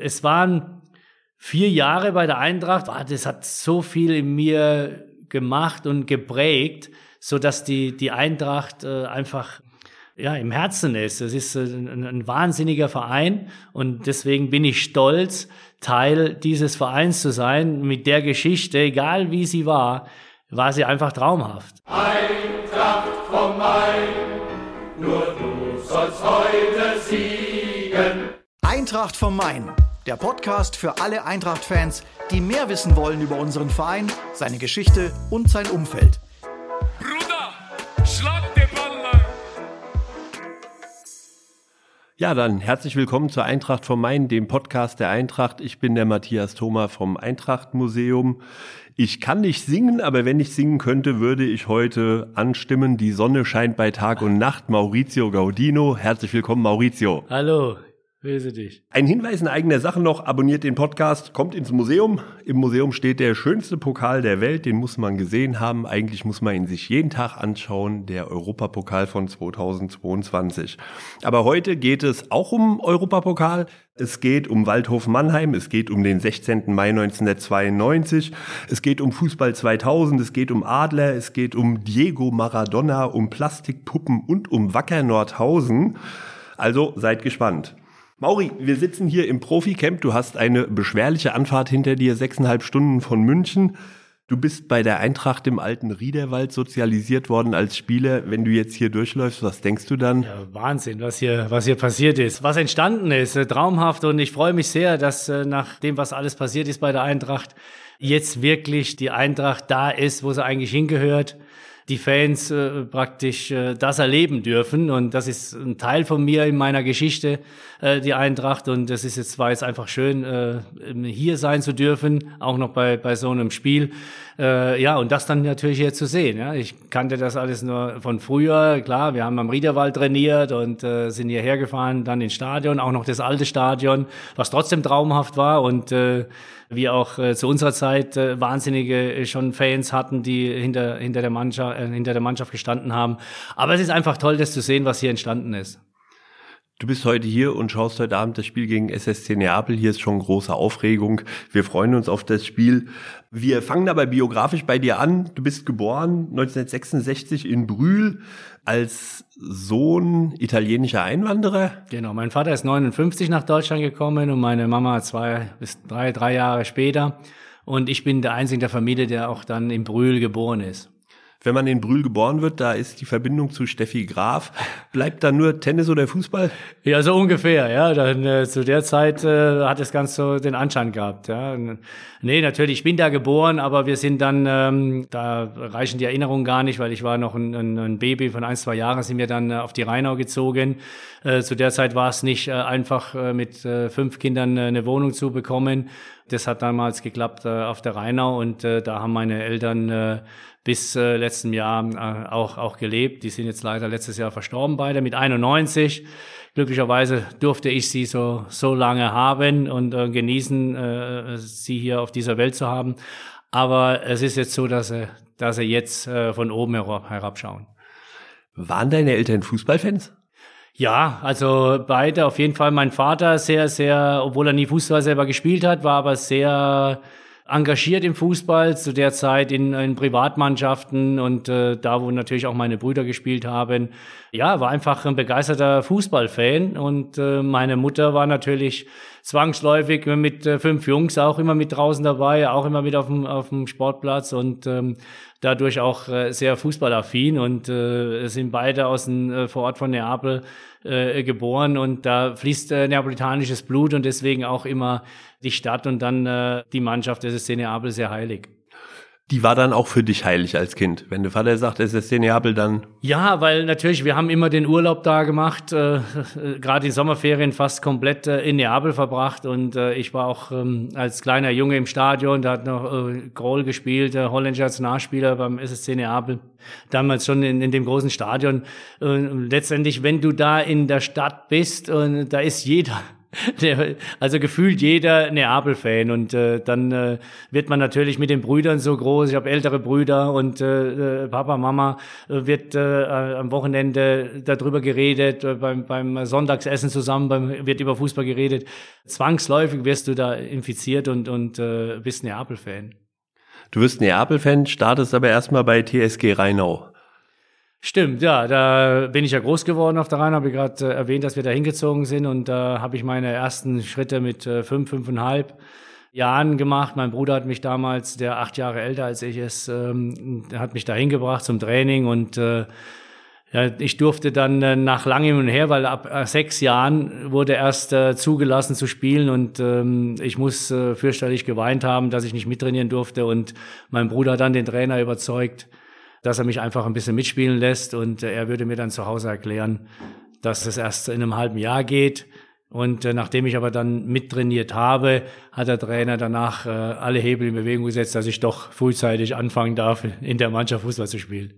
Es waren vier Jahre bei der Eintracht. Das hat so viel in mir gemacht und geprägt, so dass die, die Eintracht äh, einfach ja, im Herzen ist. Es ist ein, ein, wahnsinniger Verein und deswegen bin ich stolz, Teil dieses Vereins zu sein. Mit der Geschichte, egal wie sie war, war sie einfach traumhaft. Eintracht vom Main, nur du sollst heute siegen. Eintracht vom Main, der Podcast für alle Eintracht-Fans, die mehr wissen wollen über unseren Verein, seine Geschichte und sein Umfeld. Ja, dann herzlich willkommen zur Eintracht vom Main, dem Podcast der Eintracht. Ich bin der Matthias Thoma vom Eintracht Museum. Ich kann nicht singen, aber wenn ich singen könnte, würde ich heute anstimmen. Die Sonne scheint bei Tag und Nacht. Maurizio Gaudino. Herzlich willkommen, Maurizio. Hallo. Dich. Ein Hinweis in eigener Sache noch, abonniert den Podcast, kommt ins Museum. Im Museum steht der schönste Pokal der Welt, den muss man gesehen haben. Eigentlich muss man ihn sich jeden Tag anschauen, der Europapokal von 2022. Aber heute geht es auch um Europapokal. Es geht um Waldhof Mannheim, es geht um den 16. Mai 1992, es geht um Fußball 2000, es geht um Adler, es geht um Diego Maradona, um Plastikpuppen und um Wacker Nordhausen. Also seid gespannt. Mauri, wir sitzen hier im Profi-Camp. Du hast eine beschwerliche Anfahrt hinter dir, sechseinhalb Stunden von München. Du bist bei der Eintracht im alten Riederwald sozialisiert worden als Spieler. Wenn du jetzt hier durchläufst, was denkst du dann? Ja, Wahnsinn, was hier, was hier passiert ist, was entstanden ist, äh, traumhaft. Und ich freue mich sehr, dass äh, nach dem, was alles passiert ist bei der Eintracht, jetzt wirklich die Eintracht da ist, wo sie eigentlich hingehört die Fans äh, praktisch äh, das erleben dürfen. Und das ist ein Teil von mir in meiner Geschichte, äh, die Eintracht. Und das ist jetzt, war jetzt einfach schön, äh, hier sein zu dürfen, auch noch bei, bei so einem Spiel. Äh, ja, und das dann natürlich hier zu sehen. Ja. Ich kannte das alles nur von früher. Klar, wir haben am Riederwald trainiert und äh, sind hierher gefahren, dann ins Stadion, auch noch das alte Stadion, was trotzdem traumhaft war und äh, wir auch äh, zu unserer Zeit äh, wahnsinnige äh, schon Fans hatten, die hinter, hinter, der Mannschaft, äh, hinter der Mannschaft gestanden haben. Aber es ist einfach toll, das zu sehen, was hier entstanden ist. Du bist heute hier und schaust heute Abend das Spiel gegen SSC Neapel. Hier ist schon große Aufregung. Wir freuen uns auf das Spiel. Wir fangen dabei biografisch bei dir an. Du bist geboren 1966 in Brühl als Sohn italienischer Einwanderer. Genau, mein Vater ist 59 nach Deutschland gekommen und meine Mama zwei bis drei, drei Jahre später. Und ich bin der Einzige der Familie, der auch dann in Brühl geboren ist wenn man in Brühl geboren wird, da ist die Verbindung zu Steffi Graf. Bleibt da nur Tennis oder Fußball? Ja, so ungefähr, ja. Dann, äh, zu der Zeit äh, hat es ganz so den Anschein gehabt, ja. Nee, natürlich, ich bin da geboren, aber wir sind dann, ähm, da reichen die Erinnerungen gar nicht, weil ich war noch ein, ein, ein Baby von ein, zwei Jahren, sind wir dann äh, auf die Rheinau gezogen. Äh, zu der Zeit war es nicht äh, einfach, äh, mit äh, fünf Kindern äh, eine Wohnung zu bekommen. Das hat damals geklappt äh, auf der Rheinau und äh, da haben meine Eltern äh, bis äh, letztem Jahr äh, auch, auch gelebt. Die sind jetzt leider letztes Jahr verstorben beide mit 91. Glücklicherweise durfte ich sie so, so lange haben und äh, genießen, äh, sie hier auf dieser Welt zu haben. Aber es ist jetzt so, dass sie, dass sie jetzt äh, von oben herab, herabschauen. Waren deine Eltern Fußballfans? Ja, also beide auf jeden Fall. Mein Vater sehr, sehr, obwohl er nie Fußball selber gespielt hat, war aber sehr engagiert im Fußball, zu der Zeit in, in Privatmannschaften und äh, da, wo natürlich auch meine Brüder gespielt haben. Ja, war einfach ein begeisterter Fußballfan und äh, meine Mutter war natürlich zwangsläufig mit äh, fünf Jungs auch immer mit draußen dabei, auch immer mit auf dem, auf dem Sportplatz und ähm, dadurch auch äh, sehr fußballaffin und äh, sind beide aus dem äh, Vorort von Neapel äh, geboren und da fließt äh, neapolitanisches Blut und deswegen auch immer die Stadt und dann äh, die Mannschaft des SC Neapel sehr heilig. Die war dann auch für dich heilig als Kind. Wenn der Vater sagt, es ist Neapel, dann. Ja, weil natürlich, wir haben immer den Urlaub da gemacht, äh, äh, gerade die Sommerferien fast komplett äh, in Neapel verbracht. Und äh, ich war auch ähm, als kleiner Junge im Stadion, da hat noch äh, Grohl gespielt, äh, holländischer Nationalspieler beim SSC Neapel. Damals schon in, in dem großen Stadion. Äh, letztendlich, wenn du da in der Stadt bist, und da ist jeder Der, also gefühlt jeder Neapel-Fan und äh, dann äh, wird man natürlich mit den Brüdern so groß. Ich habe ältere Brüder und äh, äh Papa, Mama äh, wird äh, am Wochenende darüber geredet, äh, beim, beim Sonntagsessen zusammen beim, wird über Fußball geredet. Zwangsläufig wirst du da infiziert und, und äh, bist Neapel-Fan. Du wirst Neapel-Fan, startest aber erstmal bei TSG Rheinau. Stimmt, ja, da bin ich ja groß geworden auf der Rhein, habe ich gerade äh, erwähnt, dass wir da hingezogen sind und da äh, habe ich meine ersten Schritte mit äh, fünf, fünfeinhalb Jahren gemacht. Mein Bruder hat mich damals, der acht Jahre älter als ich ist, ähm, hat mich da hingebracht zum Training und äh, ja, ich durfte dann äh, nach langem und her, weil ab äh, sechs Jahren wurde erst äh, zugelassen zu spielen und ähm, ich muss äh, fürchterlich geweint haben, dass ich nicht mittrainieren durfte und mein Bruder hat dann den Trainer überzeugt, dass er mich einfach ein bisschen mitspielen lässt und äh, er würde mir dann zu Hause erklären, dass es erst in einem halben Jahr geht. Und äh, nachdem ich aber dann mittrainiert habe, hat der Trainer danach äh, alle Hebel in Bewegung gesetzt, dass ich doch frühzeitig anfangen darf, in der Mannschaft Fußball zu spielen.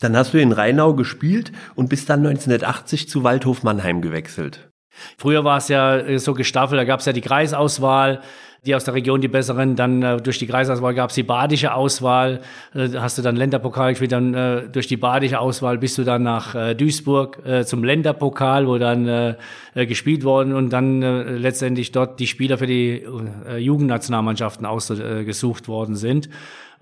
Dann hast du in Rheinau gespielt und bist dann 1980 zu Waldhof Mannheim gewechselt. Früher war es ja äh, so gestaffelt, da gab es ja die Kreisauswahl die aus der Region die besseren. Dann äh, durch die Kreisauswahl gab es die badische Auswahl. Äh, hast du dann Länderpokal gespielt. Dann äh, durch die badische Auswahl bist du dann nach äh, Duisburg äh, zum Länderpokal, wo dann äh, äh, gespielt worden und dann äh, letztendlich dort die Spieler für die äh, Jugendnationalmannschaften ausgesucht worden sind.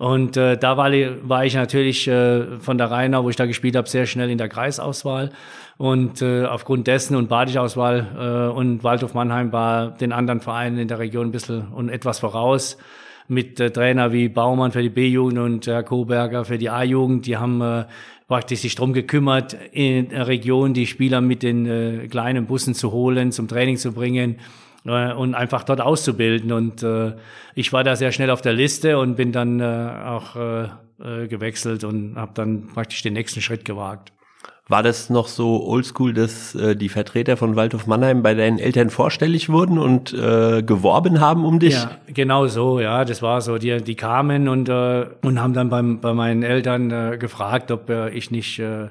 Und äh, da war, war ich natürlich äh, von der Rheina, wo ich da gespielt habe, sehr schnell in der Kreisauswahl. Und äh, aufgrund dessen und Badisch-Auswahl äh, und Waldhof Mannheim war den anderen Vereinen in der Region ein bisschen und etwas voraus mit äh, Trainer wie Baumann für die B-Jugend und Herr Koberger für die A-Jugend. Die haben äh, praktisch sich drum gekümmert, in der Region die Spieler mit den äh, kleinen Bussen zu holen, zum Training zu bringen und einfach dort auszubilden. Und äh, ich war da sehr schnell auf der Liste und bin dann äh, auch äh, äh gewechselt und habe dann praktisch den nächsten Schritt gewagt. War das noch so oldschool, dass äh, die Vertreter von Waldhof Mannheim bei deinen Eltern vorstellig wurden und äh, geworben haben um dich? Ja, genau so, ja, das war so. Die, die kamen und, äh, und haben dann beim, bei meinen Eltern äh, gefragt, ob äh, ich nicht äh,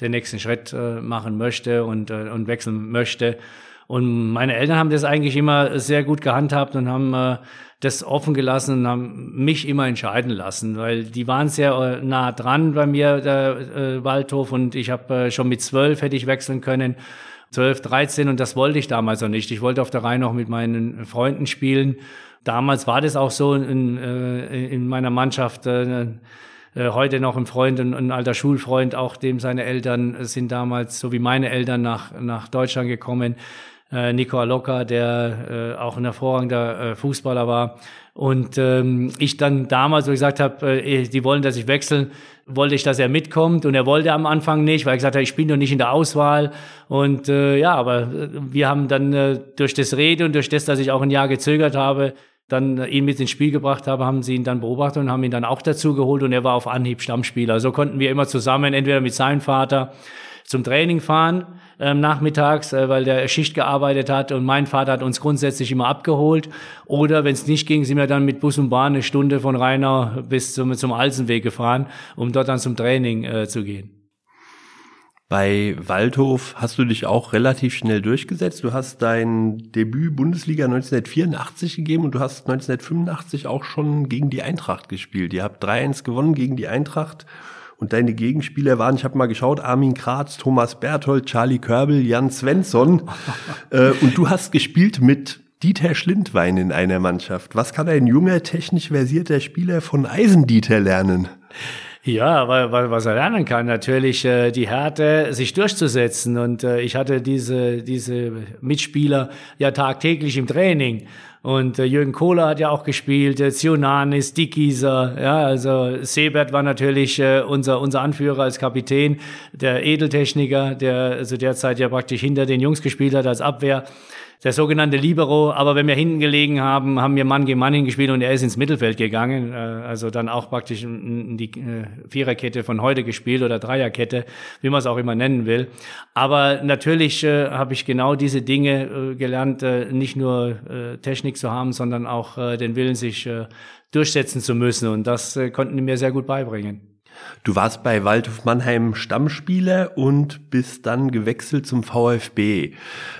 den nächsten Schritt äh, machen möchte und, äh, und wechseln möchte. Und meine Eltern haben das eigentlich immer sehr gut gehandhabt und haben äh, das offen gelassen und haben mich immer entscheiden lassen, weil die waren sehr äh, nah dran bei mir, der äh, Waldhof, und ich habe äh, schon mit zwölf hätte ich wechseln können. 12, 13 und das wollte ich damals noch nicht. Ich wollte auf der Reihe noch mit meinen Freunden spielen. Damals war das auch so in, äh, in meiner Mannschaft. Äh, äh heute noch ein Freund, ein, ein, alter Schulfreund, auch dem seine Eltern sind damals, so wie meine Eltern, nach, nach Deutschland gekommen äh, Nico Alocca, der äh, auch ein hervorragender äh, Fußballer war. Und ähm, ich dann damals, wo ich gesagt habe, äh, die wollen, dass ich wechseln, wollte ich, dass er mitkommt. Und er wollte am Anfang nicht, weil er gesagt hat, ich bin noch nicht in der Auswahl. Und äh, ja, aber äh, wir haben dann äh, durch das Rede und durch das, dass ich auch ein Jahr gezögert habe, dann ihn mit ins Spiel gebracht habe, haben sie ihn dann beobachtet und haben ihn dann auch dazu geholt und er war auf Anhieb Stammspieler. So konnten wir immer zusammen, entweder mit seinem Vater zum Training fahren ähm, nachmittags, äh, weil der Schicht gearbeitet hat und mein Vater hat uns grundsätzlich immer abgeholt. Oder wenn es nicht ging, sind wir dann mit Bus und Bahn eine Stunde von Rheinau bis zum, zum Alsenweg gefahren, um dort dann zum Training äh, zu gehen. Bei Waldhof hast du dich auch relativ schnell durchgesetzt. Du hast dein Debüt Bundesliga 1984 gegeben und du hast 1985 auch schon gegen die Eintracht gespielt. Ihr habt 3-1 gewonnen gegen die Eintracht und deine Gegenspieler waren, ich habe mal geschaut, Armin Kratz, Thomas Berthold, Charlie Körbel, Jan Svensson. äh, und du hast gespielt mit Dieter Schlindwein in einer Mannschaft. Was kann ein junger, technisch versierter Spieler von Eisendieter lernen? Ja, weil, weil was er lernen kann, natürlich äh, die Härte, sich durchzusetzen. Und äh, ich hatte diese, diese Mitspieler ja tagtäglich im Training. Und äh, Jürgen Kohler hat ja auch gespielt, äh, Zionanis, Dickieser, ja, also Sebert war natürlich äh, unser, unser Anführer als Kapitän, der Edeltechniker, der also derzeit ja praktisch hinter den Jungs gespielt hat als Abwehr der sogenannte Libero. Aber wenn wir hinten gelegen haben, haben wir Mann gegen Mann hingespielt und er ist ins Mittelfeld gegangen. Äh, also dann auch praktisch in die äh, Viererkette von heute gespielt oder Dreierkette, wie man es auch immer nennen will. Aber natürlich äh, habe ich genau diese Dinge gelernt, nicht nur Technik zu haben, sondern auch den Willen, sich durchsetzen zu müssen. Und das konnten die mir sehr gut beibringen. Du warst bei Waldhof Mannheim Stammspieler und bist dann gewechselt zum VfB.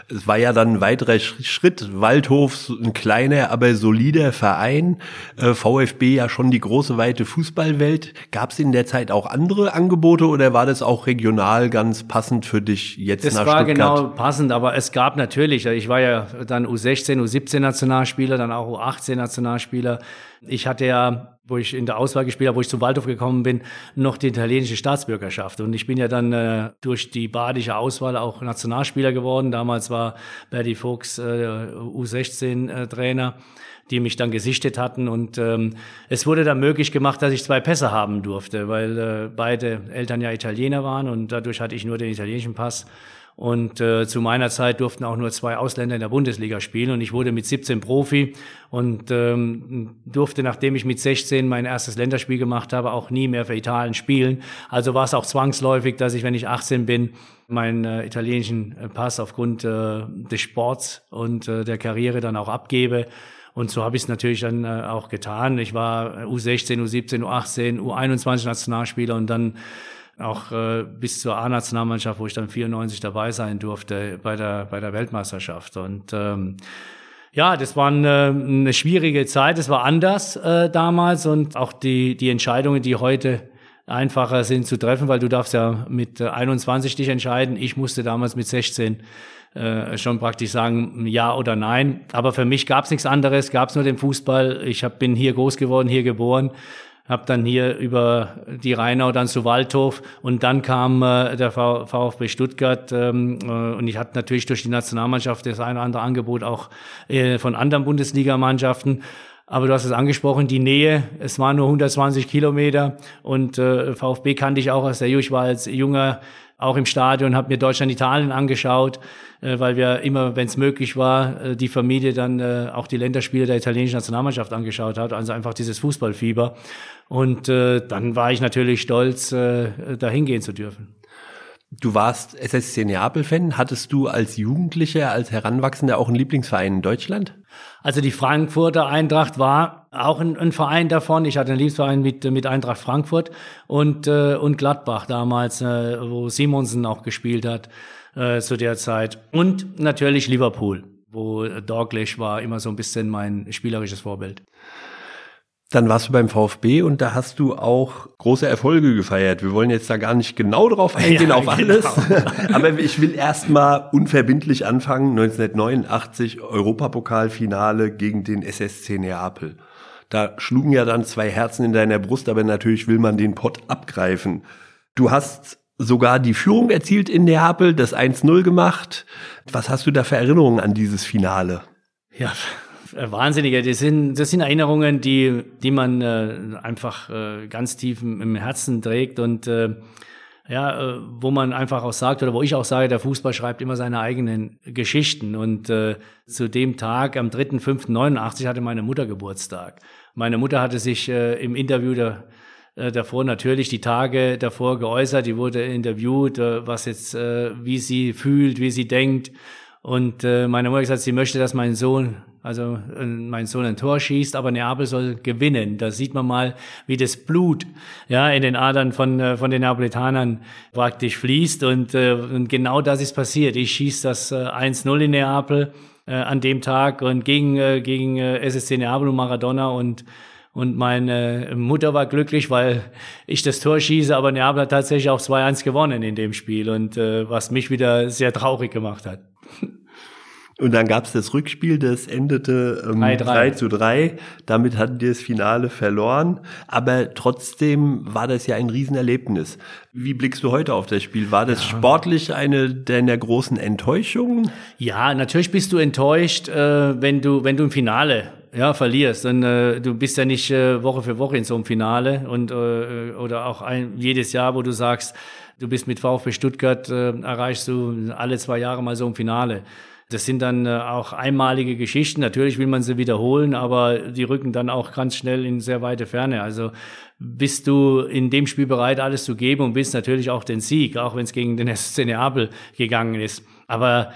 Es war ja dann ein weiterer Schritt. Waldhof, ein kleiner, aber solider Verein. Äh, VfB ja schon die große, weite Fußballwelt. Gab es in der Zeit auch andere Angebote oder war das auch regional ganz passend für dich jetzt das nach war Stuttgart? genau passend, aber es gab natürlich, ich war ja dann U16, U17 Nationalspieler, dann auch U18 Nationalspieler. Ich hatte ja wo ich in der Auswahl gespielt habe, wo ich zum Waldhof gekommen bin, noch die italienische Staatsbürgerschaft. Und ich bin ja dann äh, durch die badische Auswahl auch Nationalspieler geworden. Damals war Berti Fuchs äh, U16-Trainer, äh, die mich dann gesichtet hatten. Und ähm, es wurde dann möglich gemacht, dass ich zwei Pässe haben durfte, weil äh, beide Eltern ja Italiener waren und dadurch hatte ich nur den italienischen Pass. Und äh, zu meiner Zeit durften auch nur zwei Ausländer in der Bundesliga spielen. Und ich wurde mit 17 Profi und ähm, durfte, nachdem ich mit 16 mein erstes Länderspiel gemacht habe, auch nie mehr für Italien spielen. Also war es auch zwangsläufig, dass ich, wenn ich 18 bin, meinen äh, italienischen äh, Pass aufgrund äh, des Sports und äh, der Karriere dann auch abgebe. Und so habe ich es natürlich dann äh, auch getan. Ich war U16, U17, U18, U21 Nationalspieler und dann auch äh, bis zur A-Nationalmannschaft, wo ich dann 94 dabei sein durfte bei der, bei der Weltmeisterschaft. Und ähm, ja, das war eine, eine schwierige Zeit, es war anders äh, damals und auch die, die Entscheidungen, die heute einfacher sind zu treffen, weil du darfst ja mit 21 dich entscheiden. Ich musste damals mit 16 äh, schon praktisch sagen, ja oder nein. Aber für mich gab es nichts anderes, gab es nur den Fußball. Ich hab, bin hier groß geworden, hier geboren habe dann hier über die Rheinau dann zu Waldhof und dann kam äh, der v VfB Stuttgart ähm, äh, und ich hatte natürlich durch die Nationalmannschaft das eine oder andere Angebot auch äh, von anderen Bundesligamannschaften. Aber du hast es angesprochen, die Nähe, es waren nur 120 Kilometer und äh, VfB kannte ich auch aus der Ich war als junger auch im Stadion, habe mir Deutschland, Italien angeschaut, äh, weil wir immer, wenn es möglich war, äh, die Familie dann äh, auch die Länderspiele der italienischen Nationalmannschaft angeschaut hat. Also einfach dieses Fußballfieber. Und äh, dann war ich natürlich stolz, äh, da hingehen zu dürfen. Du warst SSC Neapel-Fan. Hattest du als Jugendlicher, als Heranwachsender auch einen Lieblingsverein in Deutschland? Also die Frankfurter Eintracht war auch ein, ein Verein davon. Ich hatte einen Lieblingsverein mit, mit Eintracht Frankfurt und, äh, und Gladbach damals, äh, wo Simonsen auch gespielt hat äh, zu der Zeit. Und natürlich Liverpool, wo Douglas war immer so ein bisschen mein spielerisches Vorbild. Dann warst du beim VfB und da hast du auch große Erfolge gefeiert. Wir wollen jetzt da gar nicht genau drauf eingehen, ja, auf alles. Genau. Aber ich will erstmal unverbindlich anfangen. 1989 Europapokalfinale gegen den SSC Neapel. Da schlugen ja dann zwei Herzen in deiner Brust, aber natürlich will man den Pott abgreifen. Du hast sogar die Führung erzielt in Neapel, das 1-0 gemacht. Was hast du da für Erinnerungen an dieses Finale? Ja, Wahnsinniger. Das sind, das sind Erinnerungen, die, die man äh, einfach äh, ganz tief im Herzen trägt und äh, ja, äh, wo man einfach auch sagt, oder wo ich auch sage, der Fußball schreibt immer seine eigenen Geschichten. Und äh, zu dem Tag, am 3.5.89, hatte meine Mutter Geburtstag. Meine Mutter hatte sich äh, im Interview der, äh, davor natürlich die Tage davor geäußert. Die wurde interviewt, äh, was jetzt, äh, wie sie fühlt, wie sie denkt. Und äh, meine Mutter hat gesagt, sie möchte, dass mein Sohn also äh, mein Sohn ein Tor schießt, aber Neapel soll gewinnen. Da sieht man mal, wie das Blut ja in den Adern von äh, von den Neapolitanern praktisch fließt und, äh, und genau das ist passiert. Ich schieße das äh, 1-0 in Neapel äh, an dem Tag und gegen äh, gegen SSC Neapel und Maradona und und meine Mutter war glücklich, weil ich das Tor schieße, aber Neapel hat tatsächlich auch 2-1 gewonnen in dem Spiel und äh, was mich wieder sehr traurig gemacht hat. Und dann gab es das Rückspiel, das endete ähm, 3, 3 zu 3. Damit hatten die das Finale verloren. Aber trotzdem war das ja ein Riesenerlebnis. Wie blickst du heute auf das Spiel? War das ja. sportlich eine deiner großen Enttäuschungen? Ja, natürlich bist du enttäuscht, äh, wenn du, wenn du im Finale ja, verlierst. Und äh, du bist ja nicht äh, Woche für Woche in so einem Finale und äh, oder auch ein, jedes Jahr, wo du sagst, du bist mit VfB Stuttgart, äh, erreichst du alle zwei Jahre mal so ein Finale. Das sind dann äh, auch einmalige Geschichten. Natürlich will man sie wiederholen, aber die rücken dann auch ganz schnell in sehr weite Ferne. Also bist du in dem Spiel bereit, alles zu geben und bist natürlich auch den Sieg, auch wenn es gegen den SC Neapel gegangen ist. Aber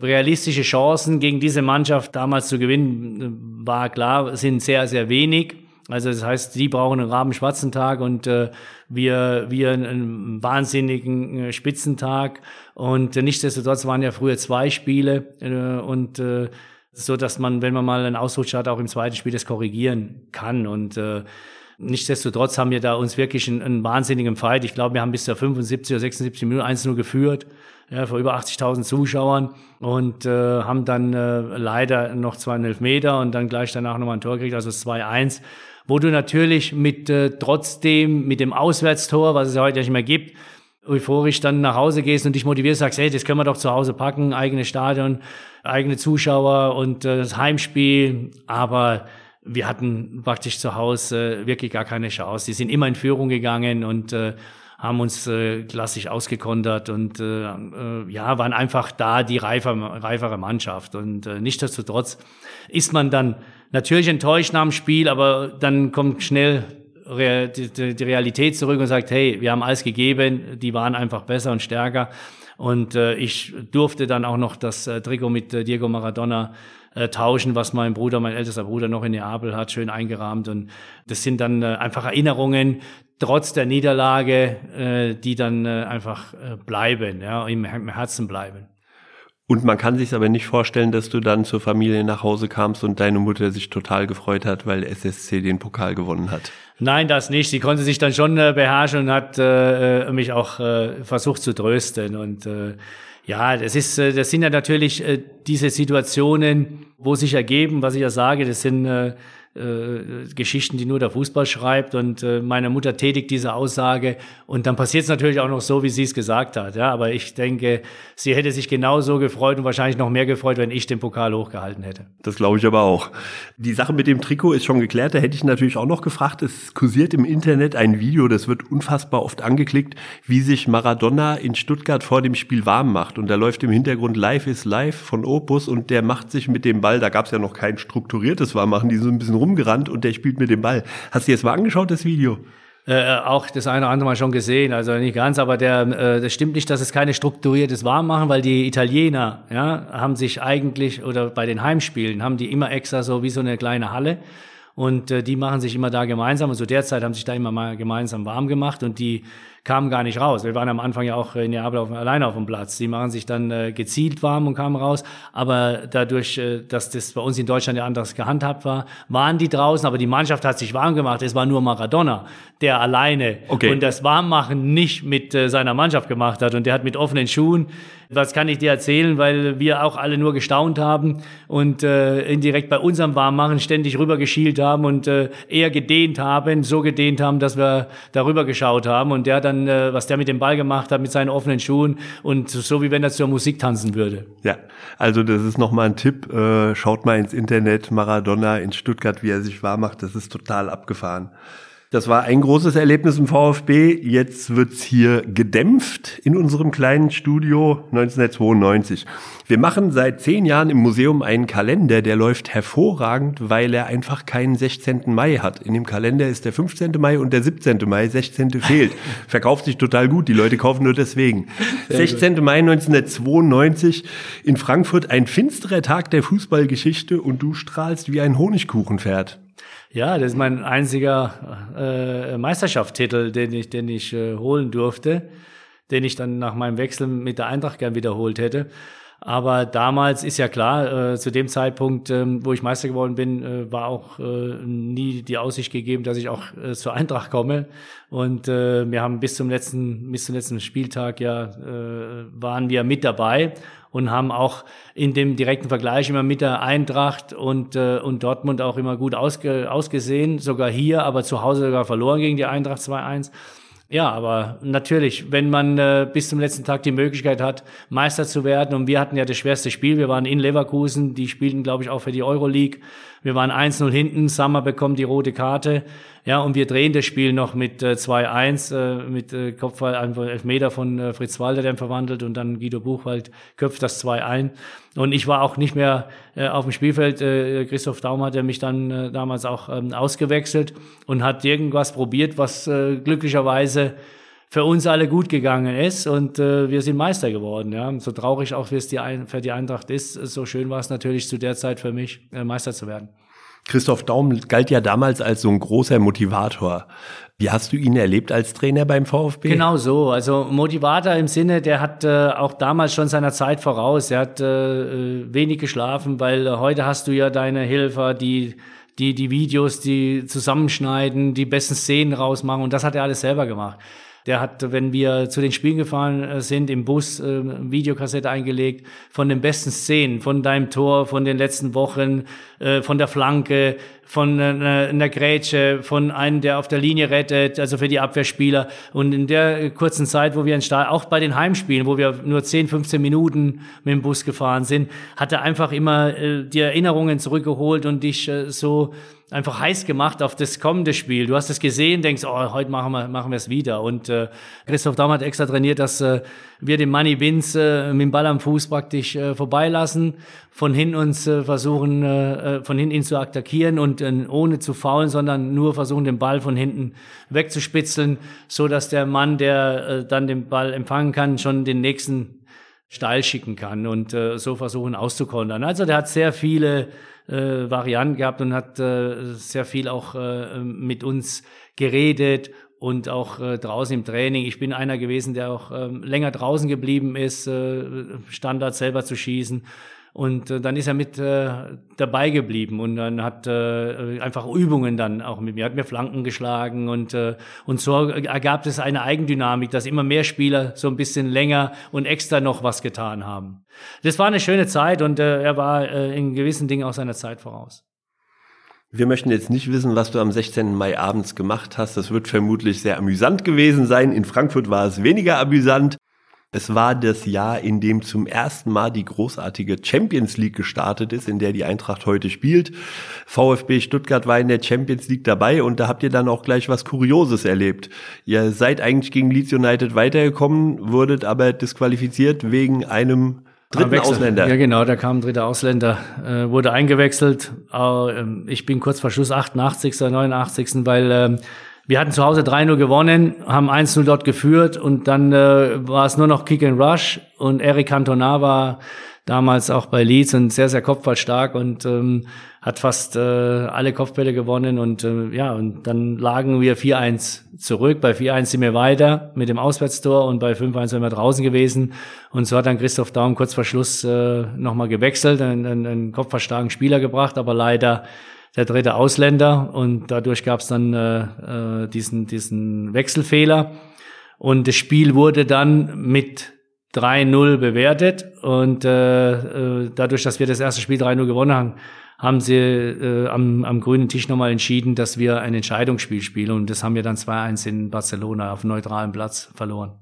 realistische Chancen gegen diese Mannschaft damals zu gewinnen, war klar, sind sehr, sehr wenig. Also das heißt, die brauchen einen rabenschwarzen Tag und äh, wir, wir einen wahnsinnigen äh, Spitzentag. Und äh, nichtsdestotrotz waren ja früher zwei Spiele äh, und äh, so, dass man, wenn man mal einen Ausrutscher hat, auch im zweiten Spiel das korrigieren kann. Und äh, nichtsdestotrotz haben wir da uns wirklich einen, einen wahnsinnigen Fight. Ich glaube, wir haben bis zur 75 oder 76 Minuten 1-0 geführt ja, vor über 80.000 Zuschauern und äh, haben dann äh, leider noch zwei Meter und dann gleich danach nochmal ein Tor gekriegt, also 2-1 wo du natürlich mit äh, trotzdem mit dem Auswärtstor, was es ja heute nicht mehr gibt, euphorisch dann nach Hause gehst und dich motivierst, sagst, hey, das können wir doch zu Hause packen, eigene Stadion, eigene Zuschauer und äh, das Heimspiel, aber wir hatten praktisch zu Hause äh, wirklich gar keine Chance. Die sind immer in Führung gegangen und äh, haben uns äh, klassisch ausgekontert und äh, äh, ja, waren einfach da die reifer, reifere Mannschaft. Und äh, nichtsdestotrotz ist man dann natürlich enttäuscht nach dem Spiel, aber dann kommt schnell die, die Realität zurück und sagt, hey, wir haben alles gegeben, die waren einfach besser und stärker. Und äh, ich durfte dann auch noch das äh, Trikot mit äh, Diego Maradona äh, tauschen, was mein Bruder, mein ältester Bruder noch in Neapel hat, schön eingerahmt. Und das sind dann äh, einfach Erinnerungen, trotz der Niederlage, äh, die dann äh, einfach äh, bleiben, ja, im, im Herzen bleiben. Und man kann sich aber nicht vorstellen, dass du dann zur Familie nach Hause kamst und deine Mutter sich total gefreut hat, weil SSC den Pokal gewonnen hat. Nein, das nicht. Sie konnte sich dann schon äh, beherrschen und hat äh, mich auch äh, versucht zu trösten. Und äh, ja, das ist, äh, das sind ja natürlich äh, diese Situationen, wo sich ergeben, was ich ja sage, das sind äh, äh, Geschichten, die nur der Fußball schreibt und äh, meine Mutter tätigt diese Aussage und dann passiert es natürlich auch noch so, wie sie es gesagt hat. Ja, aber ich denke, sie hätte sich genauso gefreut und wahrscheinlich noch mehr gefreut, wenn ich den Pokal hochgehalten hätte. Das glaube ich aber auch. Die Sache mit dem Trikot ist schon geklärt. Da hätte ich natürlich auch noch gefragt. Es kursiert im Internet ein Video, das wird unfassbar oft angeklickt, wie sich Maradona in Stuttgart vor dem Spiel warm macht und da läuft im Hintergrund Live is Live von Opus und der macht sich mit dem Ball, da gab es ja noch kein strukturiertes Warmmachen, die so ein bisschen rumgerannt und der spielt mit dem Ball. Hast du jetzt mal angeschaut, das Video? Äh, auch das eine oder andere Mal schon gesehen, also nicht ganz, aber der, äh, das stimmt nicht, dass es keine strukturiertes Warmmachen, weil die Italiener ja, haben sich eigentlich, oder bei den Heimspielen, haben die immer extra so wie so eine kleine Halle und äh, die machen sich immer da gemeinsam und so derzeit haben sich da immer mal gemeinsam warm gemacht und die kamen gar nicht raus. Wir waren am Anfang ja auch in Neapel auf, alleine auf dem Platz. Die machen sich dann äh, gezielt warm und kamen raus. Aber dadurch, äh, dass das bei uns in Deutschland ja anders gehandhabt war, waren die draußen. Aber die Mannschaft hat sich warm gemacht. Es war nur Maradona, der alleine okay. und das Warmmachen nicht mit äh, seiner Mannschaft gemacht hat. Und der hat mit offenen Schuhen was kann ich dir erzählen, weil wir auch alle nur gestaunt haben und äh, indirekt bei unserem Warmmachen ständig rübergeschielt haben und äh, eher gedehnt haben, so gedehnt haben, dass wir darüber geschaut haben. Und der dann, äh, was der mit dem Ball gemacht hat, mit seinen offenen Schuhen und so wie wenn er zur Musik tanzen würde. Ja, also das ist nochmal ein Tipp. Äh, schaut mal ins Internet, Maradona in Stuttgart, wie er sich warm macht. Das ist total abgefahren. Das war ein großes Erlebnis im VfB. Jetzt wird's hier gedämpft in unserem kleinen Studio 1992. Wir machen seit zehn Jahren im Museum einen Kalender, der läuft hervorragend, weil er einfach keinen 16. Mai hat. In dem Kalender ist der 15. Mai und der 17. Mai, 16. fehlt. Verkauft sich total gut, die Leute kaufen nur deswegen. 16. Mai 1992 in Frankfurt ein finsterer Tag der Fußballgeschichte und du strahlst wie ein Honigkuchenpferd. Ja, das ist mein einziger äh, Meisterschaftstitel, den ich, den ich äh, holen durfte, den ich dann nach meinem Wechsel mit der Eintracht gern wiederholt hätte. Aber damals ist ja klar, äh, zu dem Zeitpunkt, ähm, wo ich Meister geworden bin, äh, war auch äh, nie die Aussicht gegeben, dass ich auch äh, zur Eintracht komme. Und äh, wir haben bis zum letzten, bis zum letzten Spieltag ja äh, waren wir mit dabei und haben auch in dem direkten Vergleich immer mit der Eintracht und, äh, und Dortmund auch immer gut ausge, ausgesehen, sogar hier, aber zu Hause sogar verloren gegen die Eintracht 2-1. Ja, aber natürlich, wenn man äh, bis zum letzten Tag die Möglichkeit hat, Meister zu werden, und wir hatten ja das schwerste Spiel, wir waren in Leverkusen, die spielten, glaube ich, auch für die Euroleague. Wir waren 1-0 hinten, Sammer bekommt die rote Karte. Ja, und wir drehen das Spiel noch mit äh, 2-1, äh, mit äh, Kopfball, einfach Elfmeter von äh, Fritz Walter, der verwandelt, und dann Guido Buchwald köpft das 2 ein. Und ich war auch nicht mehr äh, auf dem Spielfeld. Äh, Christoph Daum hat ja mich dann äh, damals auch ähm, ausgewechselt und hat irgendwas probiert, was äh, glücklicherweise für uns alle gut gegangen ist und äh, wir sind Meister geworden. Ja, so traurig auch wie es die Ein für die Eintracht ist, so schön war es natürlich zu der Zeit für mich, äh, Meister zu werden. Christoph Daum galt ja damals als so ein großer Motivator. Wie hast du ihn erlebt als Trainer beim VfB? Genau so. Also Motivator im Sinne, der hat äh, auch damals schon seiner Zeit voraus. Er hat äh, äh wenig geschlafen, weil äh, heute hast du ja deine Helfer, die die die Videos, die zusammenschneiden, die besten Szenen rausmachen und das hat er alles selber gemacht. Der hat, wenn wir zu den Spielen gefahren äh, sind, im Bus äh, Videokassette eingelegt von den besten Szenen, von deinem Tor, von den letzten Wochen, äh, von der Flanke, von äh, einer Grätsche, von einem, der auf der Linie rettet, also für die Abwehrspieler. Und in der kurzen Zeit, wo wir in Stahl, auch bei den Heimspielen, wo wir nur 10, 15 Minuten mit dem Bus gefahren sind, hat er einfach immer äh, die Erinnerungen zurückgeholt und dich äh, so einfach heiß gemacht auf das kommende Spiel. Du hast es gesehen, denkst, oh, heute machen wir, machen wir es wieder. Und äh, Christoph Daum hat extra trainiert, dass äh, wir den Money Wins äh, mit dem Ball am Fuß praktisch äh, vorbeilassen, von hinten uns äh, versuchen, äh, äh, von hinten ihn zu attackieren und äh, ohne zu faulen, sondern nur versuchen, den Ball von hinten wegzuspitzeln, so dass der Mann, der äh, dann den Ball empfangen kann, schon den nächsten steil schicken kann und äh, so versuchen auszukontern. Also der hat sehr viele äh, Varianten gehabt und hat äh, sehr viel auch äh, mit uns geredet und auch äh, draußen im Training. Ich bin einer gewesen, der auch äh, länger draußen geblieben ist, äh, Standard selber zu schießen. Und äh, dann ist er mit äh, dabei geblieben und dann hat äh, einfach Übungen dann auch mit mir, hat mir Flanken geschlagen und, äh, und so ergab es eine Eigendynamik, dass immer mehr Spieler so ein bisschen länger und extra noch was getan haben. Das war eine schöne Zeit und äh, er war äh, in gewissen Dingen auch seiner Zeit voraus. Wir möchten jetzt nicht wissen, was du am 16. Mai abends gemacht hast. Das wird vermutlich sehr amüsant gewesen sein. In Frankfurt war es weniger amüsant. Es war das Jahr, in dem zum ersten Mal die großartige Champions League gestartet ist, in der die Eintracht heute spielt. VfB Stuttgart war in der Champions League dabei und da habt ihr dann auch gleich was Kurioses erlebt. Ihr seid eigentlich gegen Leeds United weitergekommen, wurdet aber disqualifiziert wegen einem dritten Ausländer. Ja, genau, da kam ein dritter Ausländer, äh, wurde eingewechselt. Äh, ich bin kurz vor Schluss 88., 89., weil äh, wir hatten zu Hause 3-0 gewonnen, haben 1-0 dort geführt und dann äh, war es nur noch Kick and Rush und Eric Cantona war damals auch bei Leeds und sehr, sehr kopfballstark und ähm, hat fast äh, alle Kopfbälle gewonnen und äh, ja, und dann lagen wir 4-1 zurück. Bei 4-1 sind wir weiter mit dem Auswärtstor und bei 5-1 sind wir draußen gewesen. Und so hat dann Christoph Daum kurz vor Schluss äh, nochmal gewechselt, einen, einen, einen kopfballstarken Spieler gebracht, aber leider der dritte Ausländer und dadurch gab es dann äh, äh, diesen, diesen Wechselfehler. Und das Spiel wurde dann mit 3-0 bewertet und äh, äh, dadurch, dass wir das erste Spiel 3-0 gewonnen haben, haben sie äh, am, am grünen Tisch nochmal entschieden, dass wir ein Entscheidungsspiel spielen und das haben wir dann 2-1 in Barcelona auf neutralem Platz verloren.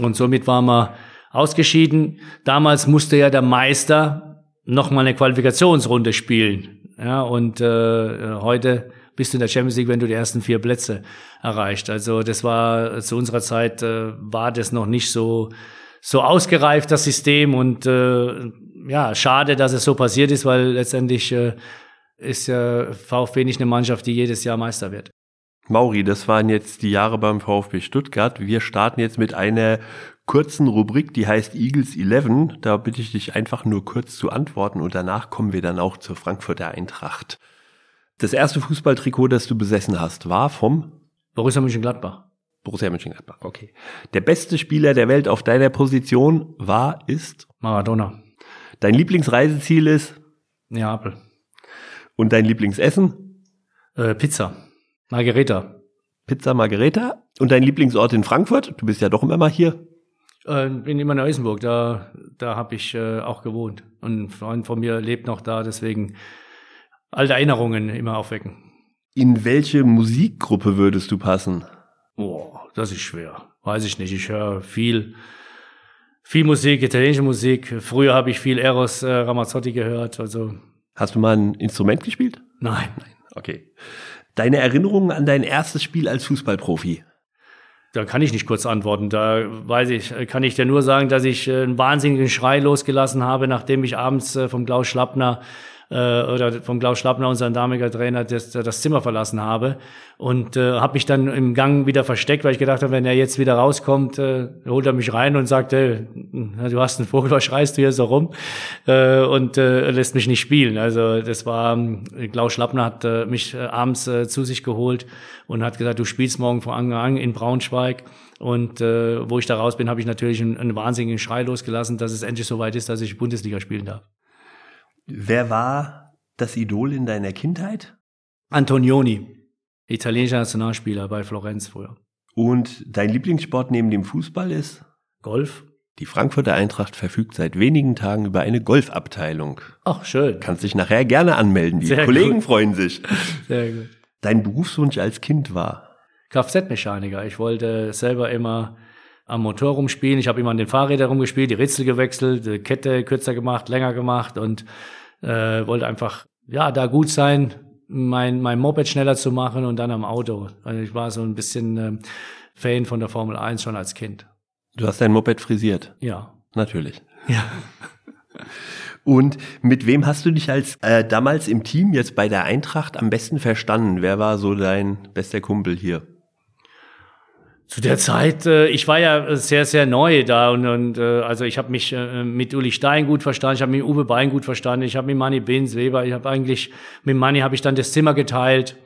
Und somit waren wir ausgeschieden. Damals musste ja der Meister nochmal eine Qualifikationsrunde spielen. Ja, und äh, heute bist du in der Champions League, wenn du die ersten vier Plätze erreicht. Also das war zu unserer Zeit äh, war das noch nicht so so ausgereift das System und äh, ja schade, dass es so passiert ist, weil letztendlich äh, ist ja VfB nicht eine Mannschaft, die jedes Jahr Meister wird. Mauri, das waren jetzt die Jahre beim VfB Stuttgart. Wir starten jetzt mit einer kurzen Rubrik, die heißt Eagles 11. Da bitte ich dich einfach nur kurz zu antworten und danach kommen wir dann auch zur Frankfurter Eintracht. Das erste Fußballtrikot, das du besessen hast, war vom Borussia Mönchengladbach. Borussia Mönchengladbach, okay. Der beste Spieler der Welt auf deiner Position war, ist? Maradona. Dein Lieblingsreiseziel ist? Neapel. Und dein Lieblingsessen? Äh, Pizza. Margherita. Pizza Margherita. Und dein Lieblingsort in Frankfurt? Du bist ja doch immer mal hier. Äh, bin immer in Eisenburg, da, da habe ich äh, auch gewohnt. Und ein Freund von mir lebt noch da, deswegen alte Erinnerungen immer aufwecken. In welche Musikgruppe würdest du passen? Boah, das ist schwer. Weiß ich nicht. Ich höre viel, viel Musik, italienische Musik. Früher habe ich viel Eros äh, Ramazzotti gehört. Also Hast du mal ein Instrument gespielt? nein. Nein. Okay. Deine Erinnerungen an dein erstes Spiel als Fußballprofi? Da kann ich nicht kurz antworten. Da weiß ich, kann ich dir nur sagen, dass ich äh, einen wahnsinnigen Schrei losgelassen habe, nachdem ich abends äh, vom Klaus Schlappner äh, oder vom Klaus Schlappner, unserem damaliger Trainer, das, das Zimmer verlassen habe und äh, habe mich dann im Gang wieder versteckt, weil ich gedacht habe, wenn er jetzt wieder rauskommt, äh, holt er mich rein und sagt, hey, du hast einen Vogel, was schreist du hier so rum äh, und äh, lässt mich nicht spielen. Also das war, Klaus Schlappner hat äh, mich äh, abends äh, zu sich geholt und hat gesagt, du spielst morgen vor Anfang an in Braunschweig. Und äh, wo ich da raus bin, habe ich natürlich einen, einen wahnsinnigen Schrei losgelassen, dass es endlich soweit ist, dass ich Bundesliga spielen darf. Wer war das Idol in deiner Kindheit? Antonioni, italienischer Nationalspieler bei Florenz früher. Und dein Lieblingssport neben dem Fußball ist? Golf. Die Frankfurter Eintracht verfügt seit wenigen Tagen über eine Golfabteilung. Ach, schön. Kannst dich nachher gerne anmelden. Die Sehr Kollegen gut. freuen sich. Sehr gut. Dein Berufswunsch als Kind war? Kfz-Mechaniker. Ich wollte selber immer am Motor rumspielen. Ich habe immer an den Fahrrädern rumgespielt, die Ritzel gewechselt, die Kette kürzer gemacht, länger gemacht und äh, wollte einfach ja da gut sein, mein mein Moped schneller zu machen und dann am Auto. Also ich war so ein bisschen ähm, Fan von der Formel 1 schon als Kind. Du hast dein Moped frisiert. Ja. Natürlich. Ja. Und mit wem hast du dich als äh, damals im Team jetzt bei der Eintracht am besten verstanden? Wer war so dein bester Kumpel hier? Zu der Zeit, äh, ich war ja sehr, sehr neu da und, und äh, also ich habe mich äh, mit Uli Stein gut verstanden, ich habe mit Uwe Bein gut verstanden, ich habe mit Manni Binz, Weber, ich habe eigentlich, mit Manni habe ich dann das Zimmer geteilt.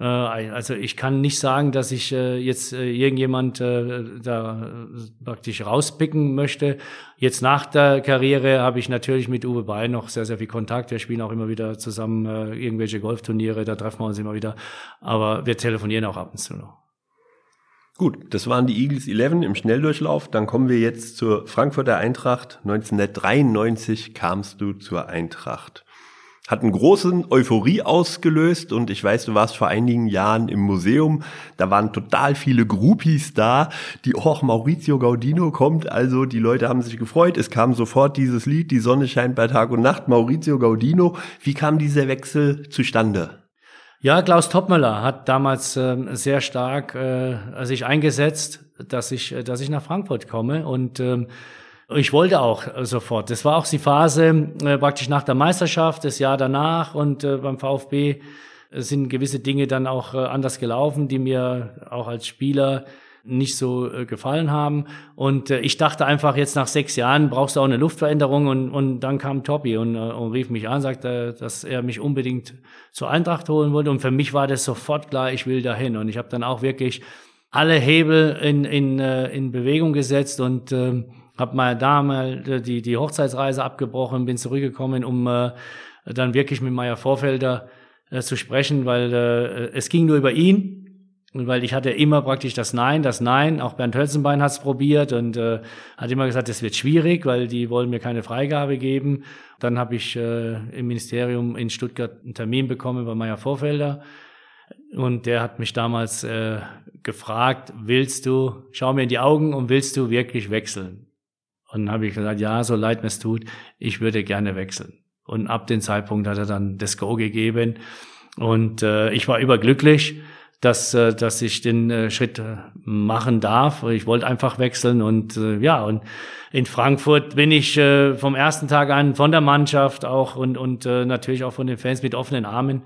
Äh, also ich kann nicht sagen, dass ich äh, jetzt äh, irgendjemand äh, da äh, praktisch rauspicken möchte. Jetzt nach der Karriere habe ich natürlich mit Uwe Bein noch sehr, sehr viel Kontakt. Wir spielen auch immer wieder zusammen äh, irgendwelche Golfturniere, da treffen wir uns immer wieder. Aber wir telefonieren auch ab und zu noch. Gut, das waren die Eagles 11 im Schnelldurchlauf. Dann kommen wir jetzt zur Frankfurter Eintracht. 1993 kamst du zur Eintracht. Hat einen großen Euphorie ausgelöst und ich weiß, du warst vor einigen Jahren im Museum. Da waren total viele Groupies da, die, oh, Maurizio Gaudino kommt. Also die Leute haben sich gefreut. Es kam sofort dieses Lied, die Sonne scheint bei Tag und Nacht, Maurizio Gaudino. Wie kam dieser Wechsel zustande? Ja, Klaus Toppmöller hat damals ähm, sehr stark äh, sich eingesetzt, dass ich, äh, dass ich nach Frankfurt komme und ähm, ich wollte auch sofort. Das war auch die Phase äh, praktisch nach der Meisterschaft, das Jahr danach und äh, beim VfB sind gewisse Dinge dann auch äh, anders gelaufen, die mir auch als Spieler nicht so äh, gefallen haben. Und äh, ich dachte einfach, jetzt nach sechs Jahren brauchst du auch eine Luftveränderung. Und, und dann kam Toppi und, äh, und rief mich an, sagte, dass er mich unbedingt zur Eintracht holen wollte. Und für mich war das sofort klar, ich will dahin. Und ich habe dann auch wirklich alle Hebel in, in, äh, in Bewegung gesetzt und äh, habe mal da mal die, die Hochzeitsreise abgebrochen, bin zurückgekommen, um äh, dann wirklich mit Meier Vorfelder äh, zu sprechen, weil äh, es ging nur über ihn. Weil ich hatte immer praktisch das Nein, das Nein, auch Bernd Hölzenbein hat es probiert und äh, hat immer gesagt, das wird schwierig, weil die wollen mir keine Freigabe geben. Dann habe ich äh, im Ministerium in Stuttgart einen Termin bekommen bei Meier Vorfelder und der hat mich damals äh, gefragt, willst du, schau mir in die Augen und willst du wirklich wechseln? Und dann habe ich gesagt, ja, so leid mir es tut, ich würde gerne wechseln. Und ab dem Zeitpunkt hat er dann das Go gegeben und äh, ich war überglücklich dass, äh, dass ich den äh, Schritt äh, machen darf. Ich wollte einfach wechseln und äh, ja, und in Frankfurt bin ich äh, vom ersten Tag an von der Mannschaft auch und, und äh, natürlich auch von den Fans mit offenen Armen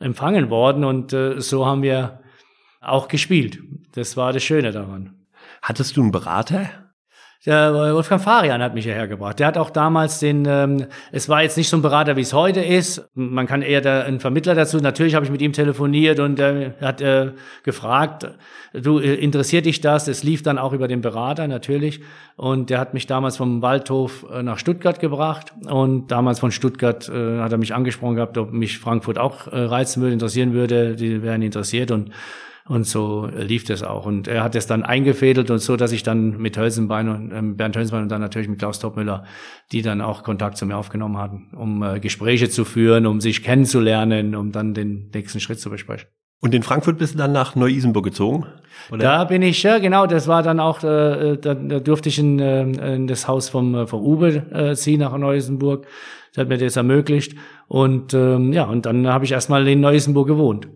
empfangen worden und äh, so haben wir auch gespielt. Das war das Schöne daran. Hattest du einen Berater? Der Wolfgang Farian hat mich hierher gebracht. Der hat auch damals den, ähm, es war jetzt nicht so ein Berater, wie es heute ist. Man kann eher da, ein Vermittler dazu. Natürlich habe ich mit ihm telefoniert und er äh, hat äh, gefragt, du äh, interessiert dich das? Es lief dann auch über den Berater natürlich. Und der hat mich damals vom Waldhof äh, nach Stuttgart gebracht. Und damals von Stuttgart äh, hat er mich angesprochen gehabt, ob mich Frankfurt auch äh, reizen würde, interessieren würde. Die wären interessiert und und so lief das auch. Und er hat es dann eingefädelt und so, dass ich dann mit Hölzenbein und ähm, Bernd Hölzenbein und dann natürlich mit Klaus Toppmüller, die dann auch Kontakt zu mir aufgenommen hatten, um äh, Gespräche zu führen, um sich kennenzulernen, um dann den nächsten Schritt zu besprechen. Und in Frankfurt bist du dann nach Neu-Isenburg gezogen? Oder? Da bin ich, ja genau, das war dann auch, äh, da, da durfte ich in, äh, in das Haus vom, äh, vom Uwe äh, ziehen nach Neu-Isenburg. Das hat mir das ermöglicht. Und ähm, ja, und dann habe ich erstmal in Neu-Isenburg gewohnt.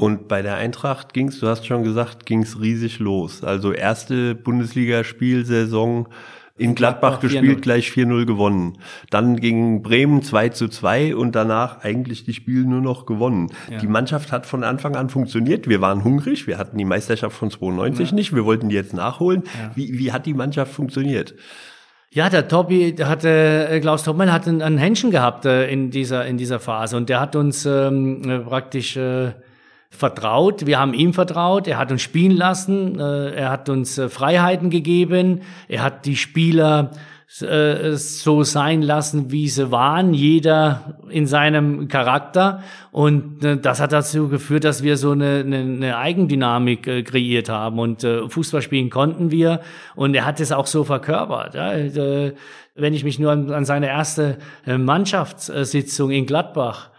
Und bei der Eintracht ging's, du hast schon gesagt, ging's riesig los. Also erste Bundesligaspielsaison In Gladbach, Gladbach gespielt, 4-0. gleich 4-0 gewonnen. Dann gegen Bremen 2 zu 2 und danach eigentlich die Spiele nur noch gewonnen. Die Mannschaft hat von Anfang an funktioniert. Wir waren hungrig, wir hatten die Meisterschaft von 92 nicht, wir wollten die jetzt nachholen. Wie, wie hat die Mannschaft funktioniert? Ja, der Tobi, der hatte, äh, Klaus Topmel hat ein, ein Händchen gehabt äh, in dieser, in dieser Phase und der hat uns ähm, äh, praktisch äh, vertraut. Wir haben ihm vertraut. Er hat uns spielen lassen. Äh, er hat uns äh, Freiheiten gegeben. Er hat die Spieler äh, so sein lassen, wie sie waren, jeder in seinem Charakter. Und das hat dazu geführt, dass wir so eine, eine, eine Eigendynamik kreiert haben. Und Fußball spielen konnten wir. Und er hat es auch so verkörpert. Wenn ich mich nur an, seine erste Mannschaftssitzung in Gladbach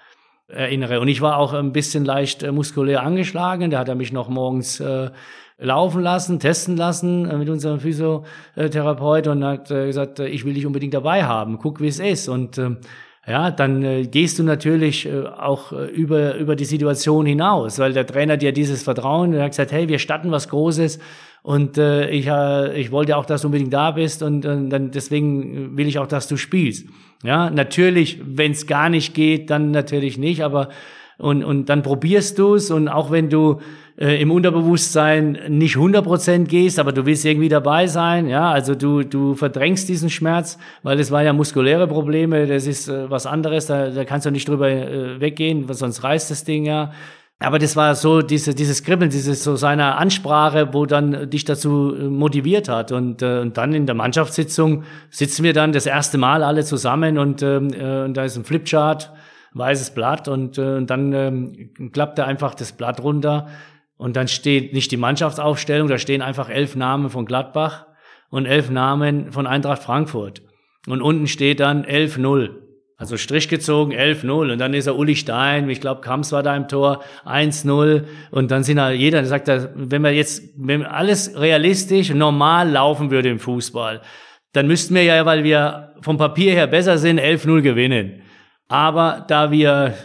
erinnere. Und ich war auch ein bisschen leicht äh, muskulär angeschlagen. Da hat er mich noch morgens äh, laufen lassen, testen lassen äh, mit unserem Physiotherapeut und hat äh, gesagt, äh, ich will dich unbedingt dabei haben. Guck, wie es ist. Und ähm, ja, dann äh, gehst du natürlich auch über, über die Situation hinaus, weil der Trainer dir dieses Vertrauen, er hat gesagt, hey, wir starten was Großes und äh, ich, äh, ich wollte auch, dass du unbedingt da bist und äh, dann deswegen will ich auch, dass du spielst. Ja, natürlich, wenn es gar nicht geht, dann natürlich nicht, aber und, und dann probierst du es und auch wenn du äh, im Unterbewusstsein nicht 100% gehst, aber du willst irgendwie dabei sein, ja, also du, du verdrängst diesen Schmerz, weil es war ja muskuläre Probleme, das ist äh, was anderes, da, da kannst du nicht drüber äh, weggehen, sonst reißt das Ding ja. Aber das war so diese, dieses Kribbeln, dieses so seiner Ansprache, wo dann dich dazu äh, motiviert hat. Und, äh, und dann in der Mannschaftssitzung sitzen wir dann das erste Mal alle zusammen und, ähm, äh, und da ist ein Flipchart, weißes Blatt und, äh, und dann ähm, klappt er einfach das Blatt runter und dann steht nicht die Mannschaftsaufstellung, da stehen einfach elf Namen von Gladbach und elf Namen von Eintracht Frankfurt. Und unten steht dann 11-0. Also Strich gezogen, 11-0. Und dann ist er Uli Stein, ich glaube, Kamps war da im Tor, 1-0. Und dann sind da jeder, dann sagt wenn wir jetzt, wenn alles realistisch, normal laufen würde im Fußball, dann müssten wir ja, weil wir vom Papier her besser sind, 11-0 gewinnen. Aber da wir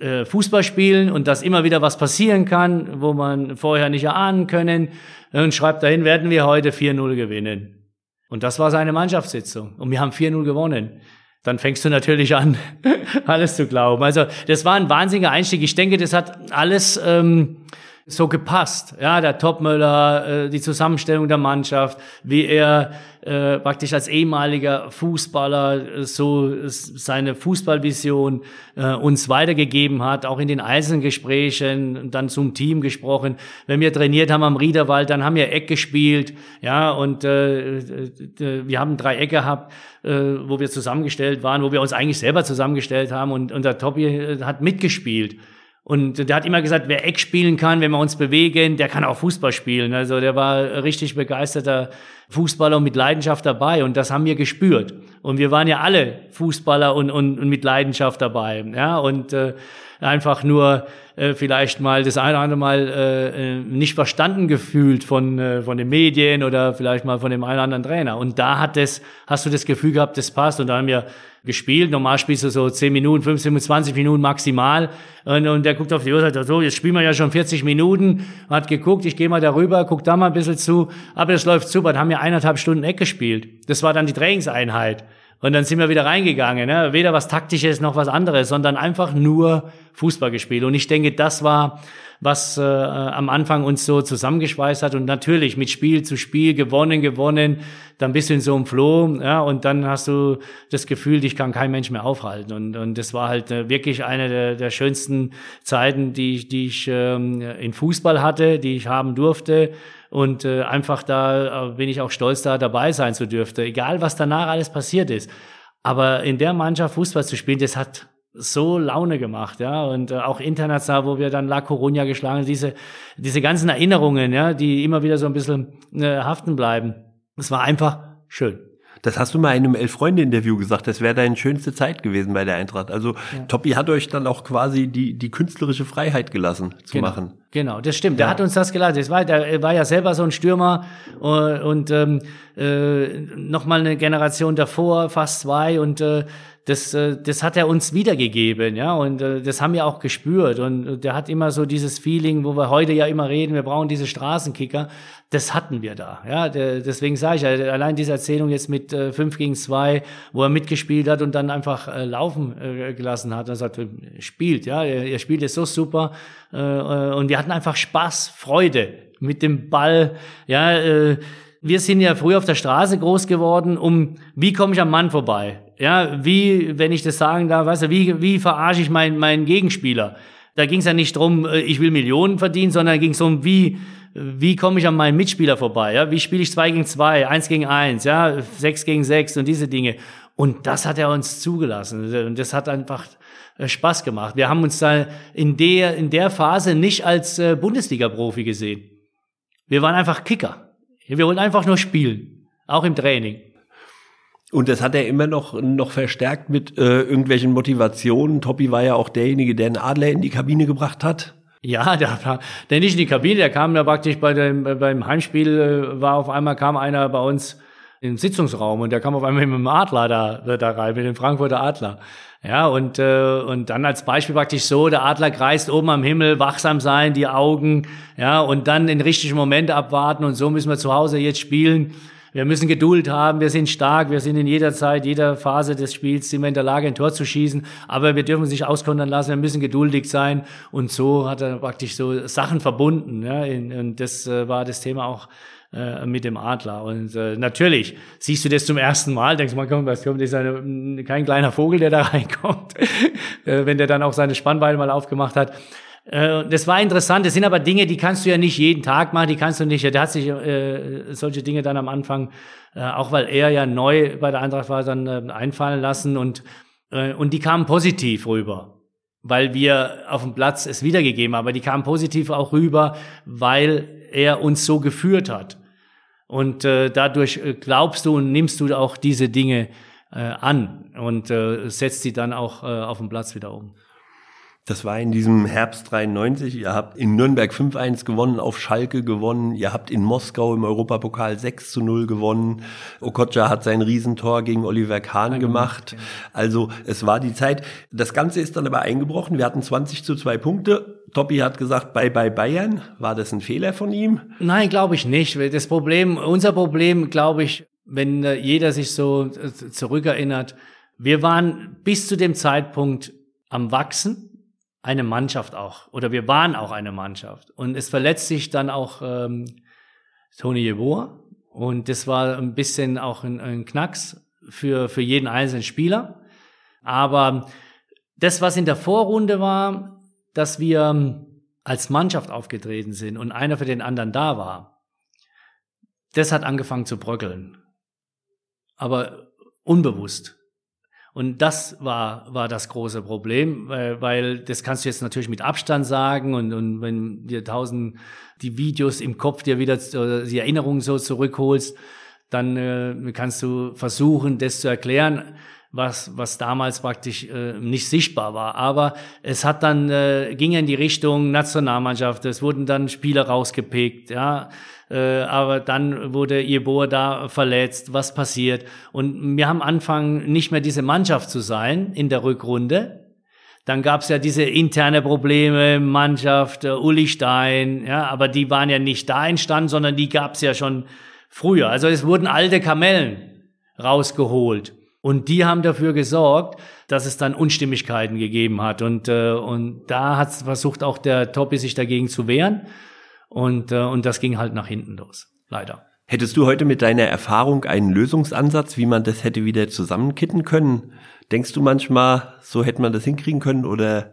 äh, Fußball spielen und dass immer wieder was passieren kann, wo man vorher nicht erahnen können, und schreibt dahin, werden wir heute 4-0 gewinnen. Und das war seine Mannschaftssitzung. Und wir haben 4-0 gewonnen dann fängst du natürlich an, alles zu glauben. Also das war ein wahnsinniger Einstieg. Ich denke, das hat alles ähm, so gepasst. Ja, der Topmöller, äh, die Zusammenstellung der Mannschaft, wie er äh, praktisch als ehemaliger Fußballer äh, so äh, seine Fußballvision äh, uns weitergegeben hat, auch in den Einzelgesprächen, dann zum Team gesprochen. Wenn wir trainiert haben am Riederwald, dann haben wir Eck gespielt, ja, und äh, äh, wir haben drei Eck gehabt, äh, wo wir zusammengestellt waren, wo wir uns eigentlich selber zusammengestellt haben und, der Tobi äh, hat mitgespielt. Und der hat immer gesagt, wer Eck spielen kann, wenn wir uns bewegen, der kann auch Fußball spielen. Also der war richtig begeisterter Fußballer und mit Leidenschaft dabei. Und das haben wir gespürt. Und wir waren ja alle Fußballer und, und, und mit Leidenschaft dabei. Ja, und äh, einfach nur äh, vielleicht mal das eine oder andere Mal äh, nicht verstanden gefühlt von, äh, von den Medien oder vielleicht mal von dem einen oder anderen Trainer. Und da hat das, hast du das Gefühl gehabt, das passt. Und da haben wir gespielt. Normal spielst du so 10 Minuten, 15, 20 Minuten maximal. Und, und der guckt auf die Uhr und sagt, so, jetzt spielen wir ja schon 40 Minuten. Hat geguckt, ich gehe mal darüber, guck da mal ein bisschen zu. Aber das läuft super. Dann haben wir eineinhalb Stunden Eck gespielt. Das war dann die Trainingseinheit. Und dann sind wir wieder reingegangen. Ne? Weder was Taktisches noch was anderes, sondern einfach nur Fußball gespielt. Und ich denke, das war, was äh, am Anfang uns so zusammengeschweißt hat. Und natürlich mit Spiel zu Spiel gewonnen, gewonnen, dann bist du in so einem Floh. Ja? Und dann hast du das Gefühl, dich kann kein Mensch mehr aufhalten. Und, und das war halt äh, wirklich eine der, der schönsten Zeiten, die, ich- die ich ähm, in Fußball hatte, die ich haben durfte. Und äh, einfach da äh, bin ich auch stolz, da dabei sein zu dürfte. Egal, was danach alles passiert ist. Aber in der Mannschaft Fußball zu spielen, das hat so Laune gemacht, ja. Und äh, auch international, wo wir dann La Coruña geschlagen diese, diese ganzen Erinnerungen, ja, die immer wieder so ein bisschen äh, haften bleiben. Es war einfach schön. Das hast du mal in einem Elf-Freunde-Interview gesagt, das wäre deine schönste Zeit gewesen bei der Eintracht. Also Toppi hat euch dann auch quasi die, die künstlerische Freiheit gelassen zu genau. machen. Genau, das stimmt. Der hat uns das gelassen. Das war, der war ja selber so ein Stürmer und, und ähm, äh, noch mal eine Generation davor, fast zwei. Und äh, das, äh, das hat er uns wiedergegeben, ja, und äh, das haben wir auch gespürt. Und äh, der hat immer so dieses Feeling, wo wir heute ja immer reden, wir brauchen diese Straßenkicker. Das hatten wir da, ja. Deswegen sage ich, allein diese Erzählung jetzt mit äh, 5 gegen 2, wo er mitgespielt hat und dann einfach laufen gelassen hat. Er sagt, spielt, ja, er, spielt es so super. Und wir hatten einfach Spaß, Freude mit dem Ball, ja. Wir sind ja früher auf der Straße groß geworden, um wie komme ich am Mann vorbei? Ja, wie, wenn ich das sagen darf, weißt du, wie, wie verarsche ich meinen, meinen Gegenspieler? Da ging es ja nicht drum, äh, ich will Millionen verdienen, sondern ging es um, wie, wie komme ich an meinen Mitspieler vorbei? Ja, wie spiele ich zwei gegen zwei, eins gegen eins, ja, sechs gegen sechs und diese Dinge. Und das hat er uns zugelassen. Und das hat einfach äh, Spaß gemacht. Wir haben uns da in der, in der Phase nicht als äh, Bundesliga-Profi gesehen. Wir waren einfach Kicker. Wir wollen einfach nur spielen, auch im Training. Und das hat er immer noch, noch verstärkt mit äh, irgendwelchen Motivationen. Toppi war ja auch derjenige, der einen Adler in die Kabine gebracht hat. Ja, der war der nicht in die Kabine, der kam da praktisch bei dem, beim Heimspiel, äh, war auf einmal kam einer bei uns im Sitzungsraum und der kam auf einmal mit dem Adler da, da rein, mit dem Frankfurter Adler. Ja, und, äh, und dann als Beispiel praktisch so, der Adler kreist oben am Himmel, wachsam sein, die Augen, ja, und dann den richtigen Moment abwarten und so müssen wir zu Hause jetzt spielen. Wir müssen Geduld haben, wir sind stark, wir sind in jeder Zeit, jeder Phase des Spiels wir in der Lage, ein Tor zu schießen, aber wir dürfen uns nicht auskontern lassen, wir müssen geduldig sein. Und so hat er praktisch so Sachen verbunden, ja, und das äh, war das Thema auch äh, mit dem Adler. Und äh, natürlich siehst du das zum ersten Mal, denkst mal, komm, was kommt, ist eine, kein kleiner Vogel, der da reinkommt, wenn der dann auch seine Spannbeine mal aufgemacht hat. Äh, das war interessant. Das sind aber Dinge, die kannst du ja nicht jeden Tag machen, die kannst du nicht. Der hat sich äh, solche Dinge dann am Anfang, äh, auch weil er ja neu bei der Eintracht war, dann äh, einfallen lassen und äh, und die kamen positiv rüber, weil wir auf dem Platz es wiedergegeben haben. Aber die kamen positiv auch rüber, weil er uns so geführt hat. Und äh, dadurch äh, glaubst du und nimmst du auch diese Dinge äh, an und äh, setzt sie dann auch äh, auf dem Platz wieder um. Das war in diesem Herbst 93. Ihr habt in Nürnberg 5-1 gewonnen, auf Schalke gewonnen. Ihr habt in Moskau im Europapokal 6 zu 0 gewonnen. Okocha hat sein Riesentor gegen Oliver Kahn gemacht. Also es war die Zeit. Das Ganze ist dann aber eingebrochen. Wir hatten 20 zu 2 Punkte. Toppi hat gesagt, bye bye Bayern. War das ein Fehler von ihm? Nein, glaube ich nicht. Das Problem, unser Problem, glaube ich, wenn äh, jeder sich so äh, zurückerinnert, wir waren bis zu dem Zeitpunkt am Wachsen eine Mannschaft auch. Oder wir waren auch eine Mannschaft. Und es verletzt sich dann auch ähm, Tony Jeboa. Und das war ein bisschen auch ein, ein Knacks für, für jeden einzelnen Spieler. Aber das, was in der Vorrunde war, dass wir als Mannschaft aufgetreten sind und einer für den anderen da war, das hat angefangen zu bröckeln. Aber unbewusst. Und das war, war das große Problem, weil, weil das kannst du jetzt natürlich mit Abstand sagen und, und wenn dir tausend die Videos im Kopf dir wieder oder die Erinnerungen so zurückholst, dann äh, kannst du versuchen, das zu erklären was, was damals praktisch äh, nicht sichtbar war. Aber es hat dann, äh, ging in die Richtung Nationalmannschaft, es wurden dann Spieler rausgepickt, ja. Äh, aber dann wurde Jeboa da verletzt, was passiert? Und wir haben angefangen, nicht mehr diese Mannschaft zu sein in der Rückrunde. Dann gab's ja diese interne Probleme, Mannschaft, äh, Uli Stein, ja, aber die waren ja nicht da entstanden, sondern die gab's ja schon früher. Also es wurden alte Kamellen rausgeholt. Und die haben dafür gesorgt, dass es dann Unstimmigkeiten gegeben hat. Und, äh, und da hat versucht auch der Toppi sich dagegen zu wehren. Und, äh, und das ging halt nach hinten los, leider. Hättest du heute mit deiner Erfahrung einen Lösungsansatz, wie man das hätte wieder zusammenkitten können? Denkst du manchmal, so hätte man das hinkriegen können oder?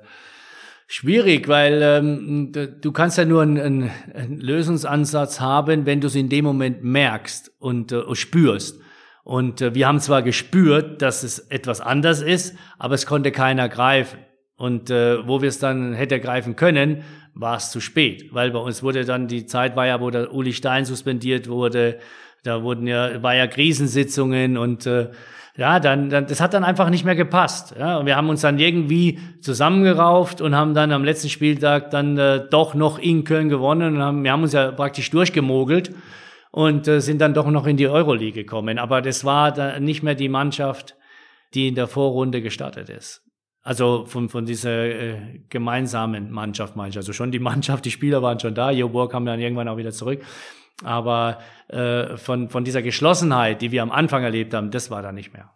Schwierig, weil ähm, du kannst ja nur einen, einen Lösungsansatz haben, wenn du es in dem Moment merkst und äh, spürst. Und äh, wir haben zwar gespürt, dass es etwas anders ist, aber es konnte keiner greifen. Und äh, wo wir es dann hätte greifen können, war es zu spät, weil bei uns wurde dann die Zeit war ja, wo der Uli Stein suspendiert wurde, da wurden ja war ja Krisensitzungen und äh, ja, dann, dann das hat dann einfach nicht mehr gepasst. Ja, und wir haben uns dann irgendwie zusammengerauft und haben dann am letzten Spieltag dann äh, doch noch in Köln gewonnen und haben, wir haben uns ja praktisch durchgemogelt und äh, sind dann doch noch in die Euroleague gekommen. Aber das war da nicht mehr die Mannschaft, die in der Vorrunde gestartet ist. Also von, von dieser äh, gemeinsamen Mannschaft meine ich. Also schon die Mannschaft, die Spieler waren schon da. Jobor kam dann irgendwann auch wieder zurück. Aber äh, von, von dieser Geschlossenheit, die wir am Anfang erlebt haben, das war da nicht mehr.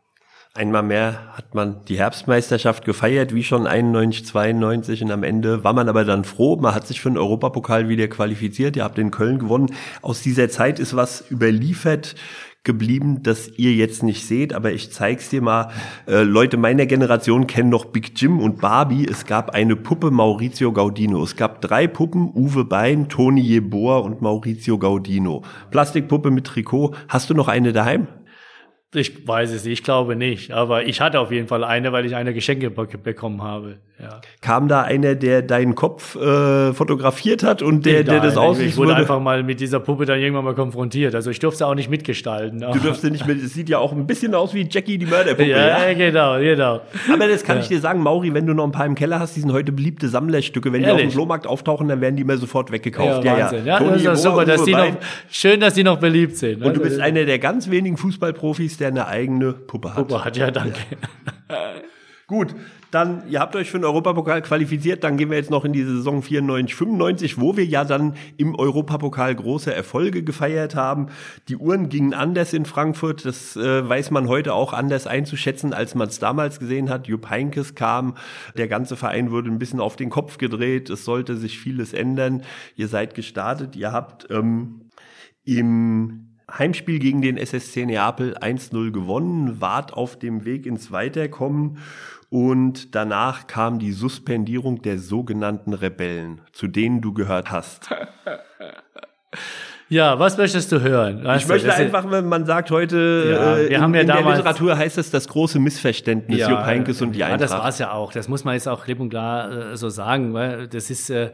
Einmal mehr hat man die Herbstmeisterschaft gefeiert, wie schon 91, 92 und am Ende war man aber dann froh. Man hat sich für den Europapokal wieder qualifiziert. Ihr habt in Köln gewonnen. Aus dieser Zeit ist was überliefert geblieben, das ihr jetzt nicht seht, aber ich zeig's dir mal. Äh, Leute meiner Generation kennen noch Big Jim und Barbie. Es gab eine Puppe Maurizio Gaudino. Es gab drei Puppen, Uwe Bein, Toni Jeboa und Maurizio Gaudino. Plastikpuppe mit Trikot. Hast du noch eine daheim? Ich weiß es nicht, ich glaube nicht. Aber ich hatte auf jeden Fall eine, weil ich eine Geschenke bekommen habe. Ja. Kam da einer, der deinen Kopf äh, fotografiert hat und der, der das aussieht? Ich wurde einfach mal mit dieser Puppe dann irgendwann mal konfrontiert. Also ich durfte auch nicht mitgestalten. Du durfte nicht mit, es sieht ja auch ein bisschen aus wie Jackie die Mörderpuppe. Ja, ja, genau, genau. Aber das kann ja. ich dir sagen, Mauri, wenn du noch ein paar im Keller hast, die sind heute beliebte Sammlerstücke. Wenn Ehrlich? die auf dem Flohmarkt auftauchen, dann werden die immer sofort weggekauft. Ja, ja. Wahnsinn. ja. ja das ist super, dass die noch, schön, dass die noch beliebt sind. Und du bist einer der ganz wenigen Fußballprofis, der eine eigene Puppe hat. Puppe hat, ja, danke. Gut, dann, ihr habt euch für den Europapokal qualifiziert, dann gehen wir jetzt noch in die Saison 94, 95, wo wir ja dann im Europapokal große Erfolge gefeiert haben. Die Uhren gingen anders in Frankfurt, das äh, weiß man heute auch anders einzuschätzen, als man es damals gesehen hat. Jupp Heinkes kam, der ganze Verein wurde ein bisschen auf den Kopf gedreht, es sollte sich vieles ändern. Ihr seid gestartet, ihr habt ähm, im Heimspiel gegen den SSC Neapel 1-0 gewonnen, wart auf dem Weg ins Weiterkommen und danach kam die Suspendierung der sogenannten Rebellen, zu denen du gehört hast. Ja, was möchtest du hören? Weißt ich möchte einfach, wenn man sagt heute, ja, wir in, haben ja in damals, der Literatur heißt es das große Missverständnis, ja, Jupp Heynckes und die Eintracht. Ja, das war es ja auch. Das muss man jetzt auch klipp und klar äh, so sagen, weil das ist, äh,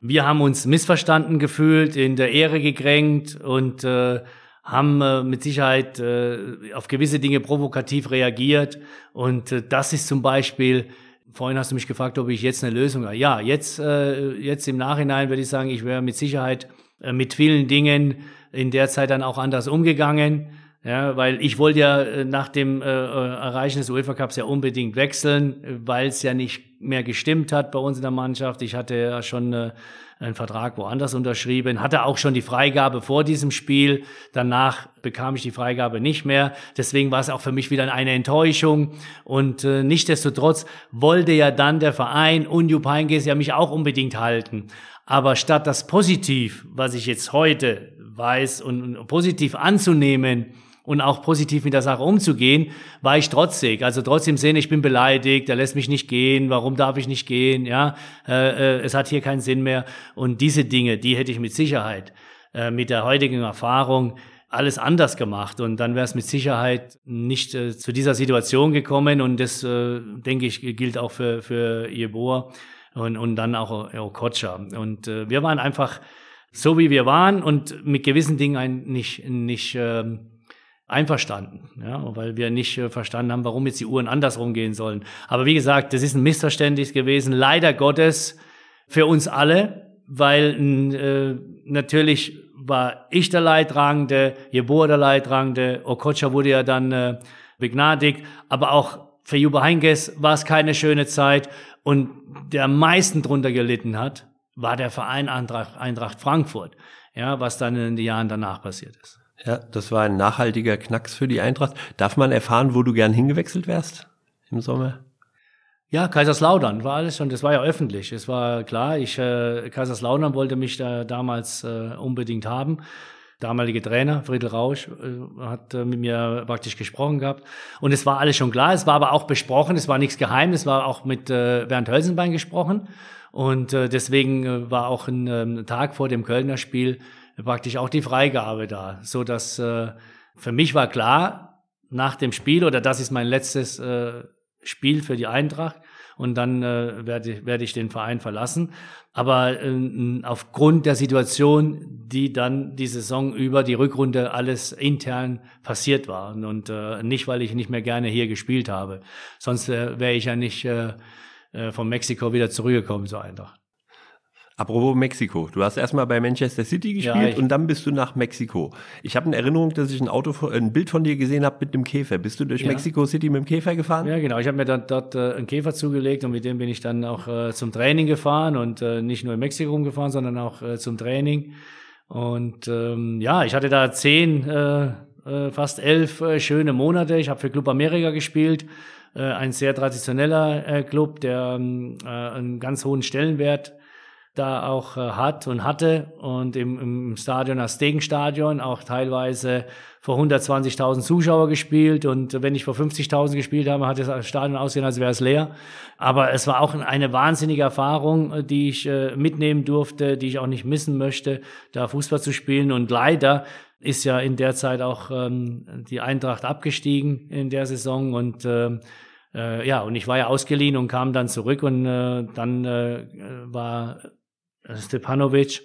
wir haben uns missverstanden gefühlt, in der Ehre gekränkt und äh, haben äh, mit Sicherheit äh, auf gewisse Dinge provokativ reagiert. Und äh, das ist zum Beispiel, vorhin hast du mich gefragt, ob ich jetzt eine Lösung habe. Ja, jetzt, äh, jetzt im Nachhinein würde ich sagen, ich wäre mit Sicherheit äh, mit vielen Dingen in der Zeit dann auch anders umgegangen. Ja, weil ich wollte ja äh, nach dem äh, äh Erreichen des UEFA Cups ja unbedingt wechseln, weil es ja nicht mehr gestimmt hat bei uns in der Mannschaft. Ich hatte ja schon äh, einen Vertrag woanders unterschrieben, hatte auch schon die Freigabe vor diesem Spiel. Danach bekam ich die Freigabe nicht mehr. Deswegen war es auch für mich wieder eine Enttäuschung. Und äh, nichtdestotrotz wollte ja dann der Verein und Jupp Heynckes ja mich auch unbedingt halten. Aber statt das positiv, was ich jetzt heute weiß und, und positiv anzunehmen, und auch positiv mit der Sache umzugehen, war ich trotzig. Also trotzdem sehen, ich bin beleidigt, er lässt mich nicht gehen, warum darf ich nicht gehen, ja, äh, äh, es hat hier keinen Sinn mehr. Und diese Dinge, die hätte ich mit Sicherheit äh, mit der heutigen Erfahrung alles anders gemacht und dann wäre es mit Sicherheit nicht äh, zu dieser Situation gekommen und das, äh, denke ich, gilt auch für, für Jeboa und, und dann auch Okocha. Und äh, wir waren einfach so, wie wir waren und mit gewissen Dingen ein, nicht, nicht ähm, einverstanden, ja, weil wir nicht äh, verstanden haben, warum jetzt die Uhren andersrum gehen sollen. Aber wie gesagt, das ist ein Missverständnis gewesen, leider Gottes für uns alle, weil äh, natürlich war ich der Leidtragende, Jeboa der Leidtragende, Okocha wurde ja dann äh, begnadigt, aber auch für Juba Heinges war es keine schöne Zeit und der am meisten drunter gelitten hat, war der Verein Eintracht, Eintracht Frankfurt, ja, was dann in den Jahren danach passiert ist. Ja, das war ein nachhaltiger Knacks für die Eintracht. Darf man erfahren, wo du gern hingewechselt wärst im Sommer? Ja, Kaiserslautern war alles schon, das war ja öffentlich. Es war klar, ich, äh, Kaiserslautern wollte mich da damals äh, unbedingt haben. Damalige Trainer, Friedel Rausch, äh, hat äh, mit mir praktisch gesprochen gehabt. Und es war alles schon klar, es war aber auch besprochen, es war nichts geheim, es war auch mit äh, Bernd Hölzenbein gesprochen. Und äh, deswegen äh, war auch ein äh, Tag vor dem Kölner Spiel praktisch auch die Freigabe da, so dass äh, für mich war klar nach dem Spiel oder das ist mein letztes äh, Spiel für die Eintracht und dann äh, werde, werde ich den Verein verlassen. Aber äh, aufgrund der Situation, die dann die Saison über die Rückrunde alles intern passiert war und äh, nicht, weil ich nicht mehr gerne hier gespielt habe, sonst äh, wäre ich ja nicht äh, äh von Mexiko wieder zurückgekommen zur Eintracht. Apropos Mexiko, du hast erstmal bei Manchester City gespielt ich- und dann bist du nach Mexiko. Ich habe eine Erinnerung, dass ich ein Auto, ein Bild von dir gesehen habe mit einem Käfer. Bist du durch Ja. Mexico City mit dem Käfer gefahren? Ja, genau. Ich habe mir dann dort äh, einen Käfer zugelegt und mit dem bin ich dann auch äh, zum Training gefahren und äh, nicht nur in Mexiko rumgefahren, sondern auch äh, zum Training. Und ähm, ja, ich hatte da zehn, äh, äh, fast elf äh, schöne Monate. Ich habe für Club America gespielt, äh, ein sehr traditioneller äh, Club, der ähm, äh, einen ganz hohen Stellenwert da auch äh, hat und hatte und im, im Stadion, das Stegenstadion, auch teilweise vor 120.000 Zuschauer gespielt und wenn ich vor 50.000 gespielt habe, hat das Stadion ausgesehen, als wäre es leer. Aber es war auch eine wahnsinnige Erfahrung, äh, die ich äh, mitnehmen durfte, die ich auch nicht missen möchte, da Fußball zu spielen und leider ist ja in der Zeit auch ähm, die Eintracht abgestiegen in der Saison und ähm, äh, ja, und ich war ja ausgeliehen und kam dann zurück und äh, dann äh, war Stepanovic,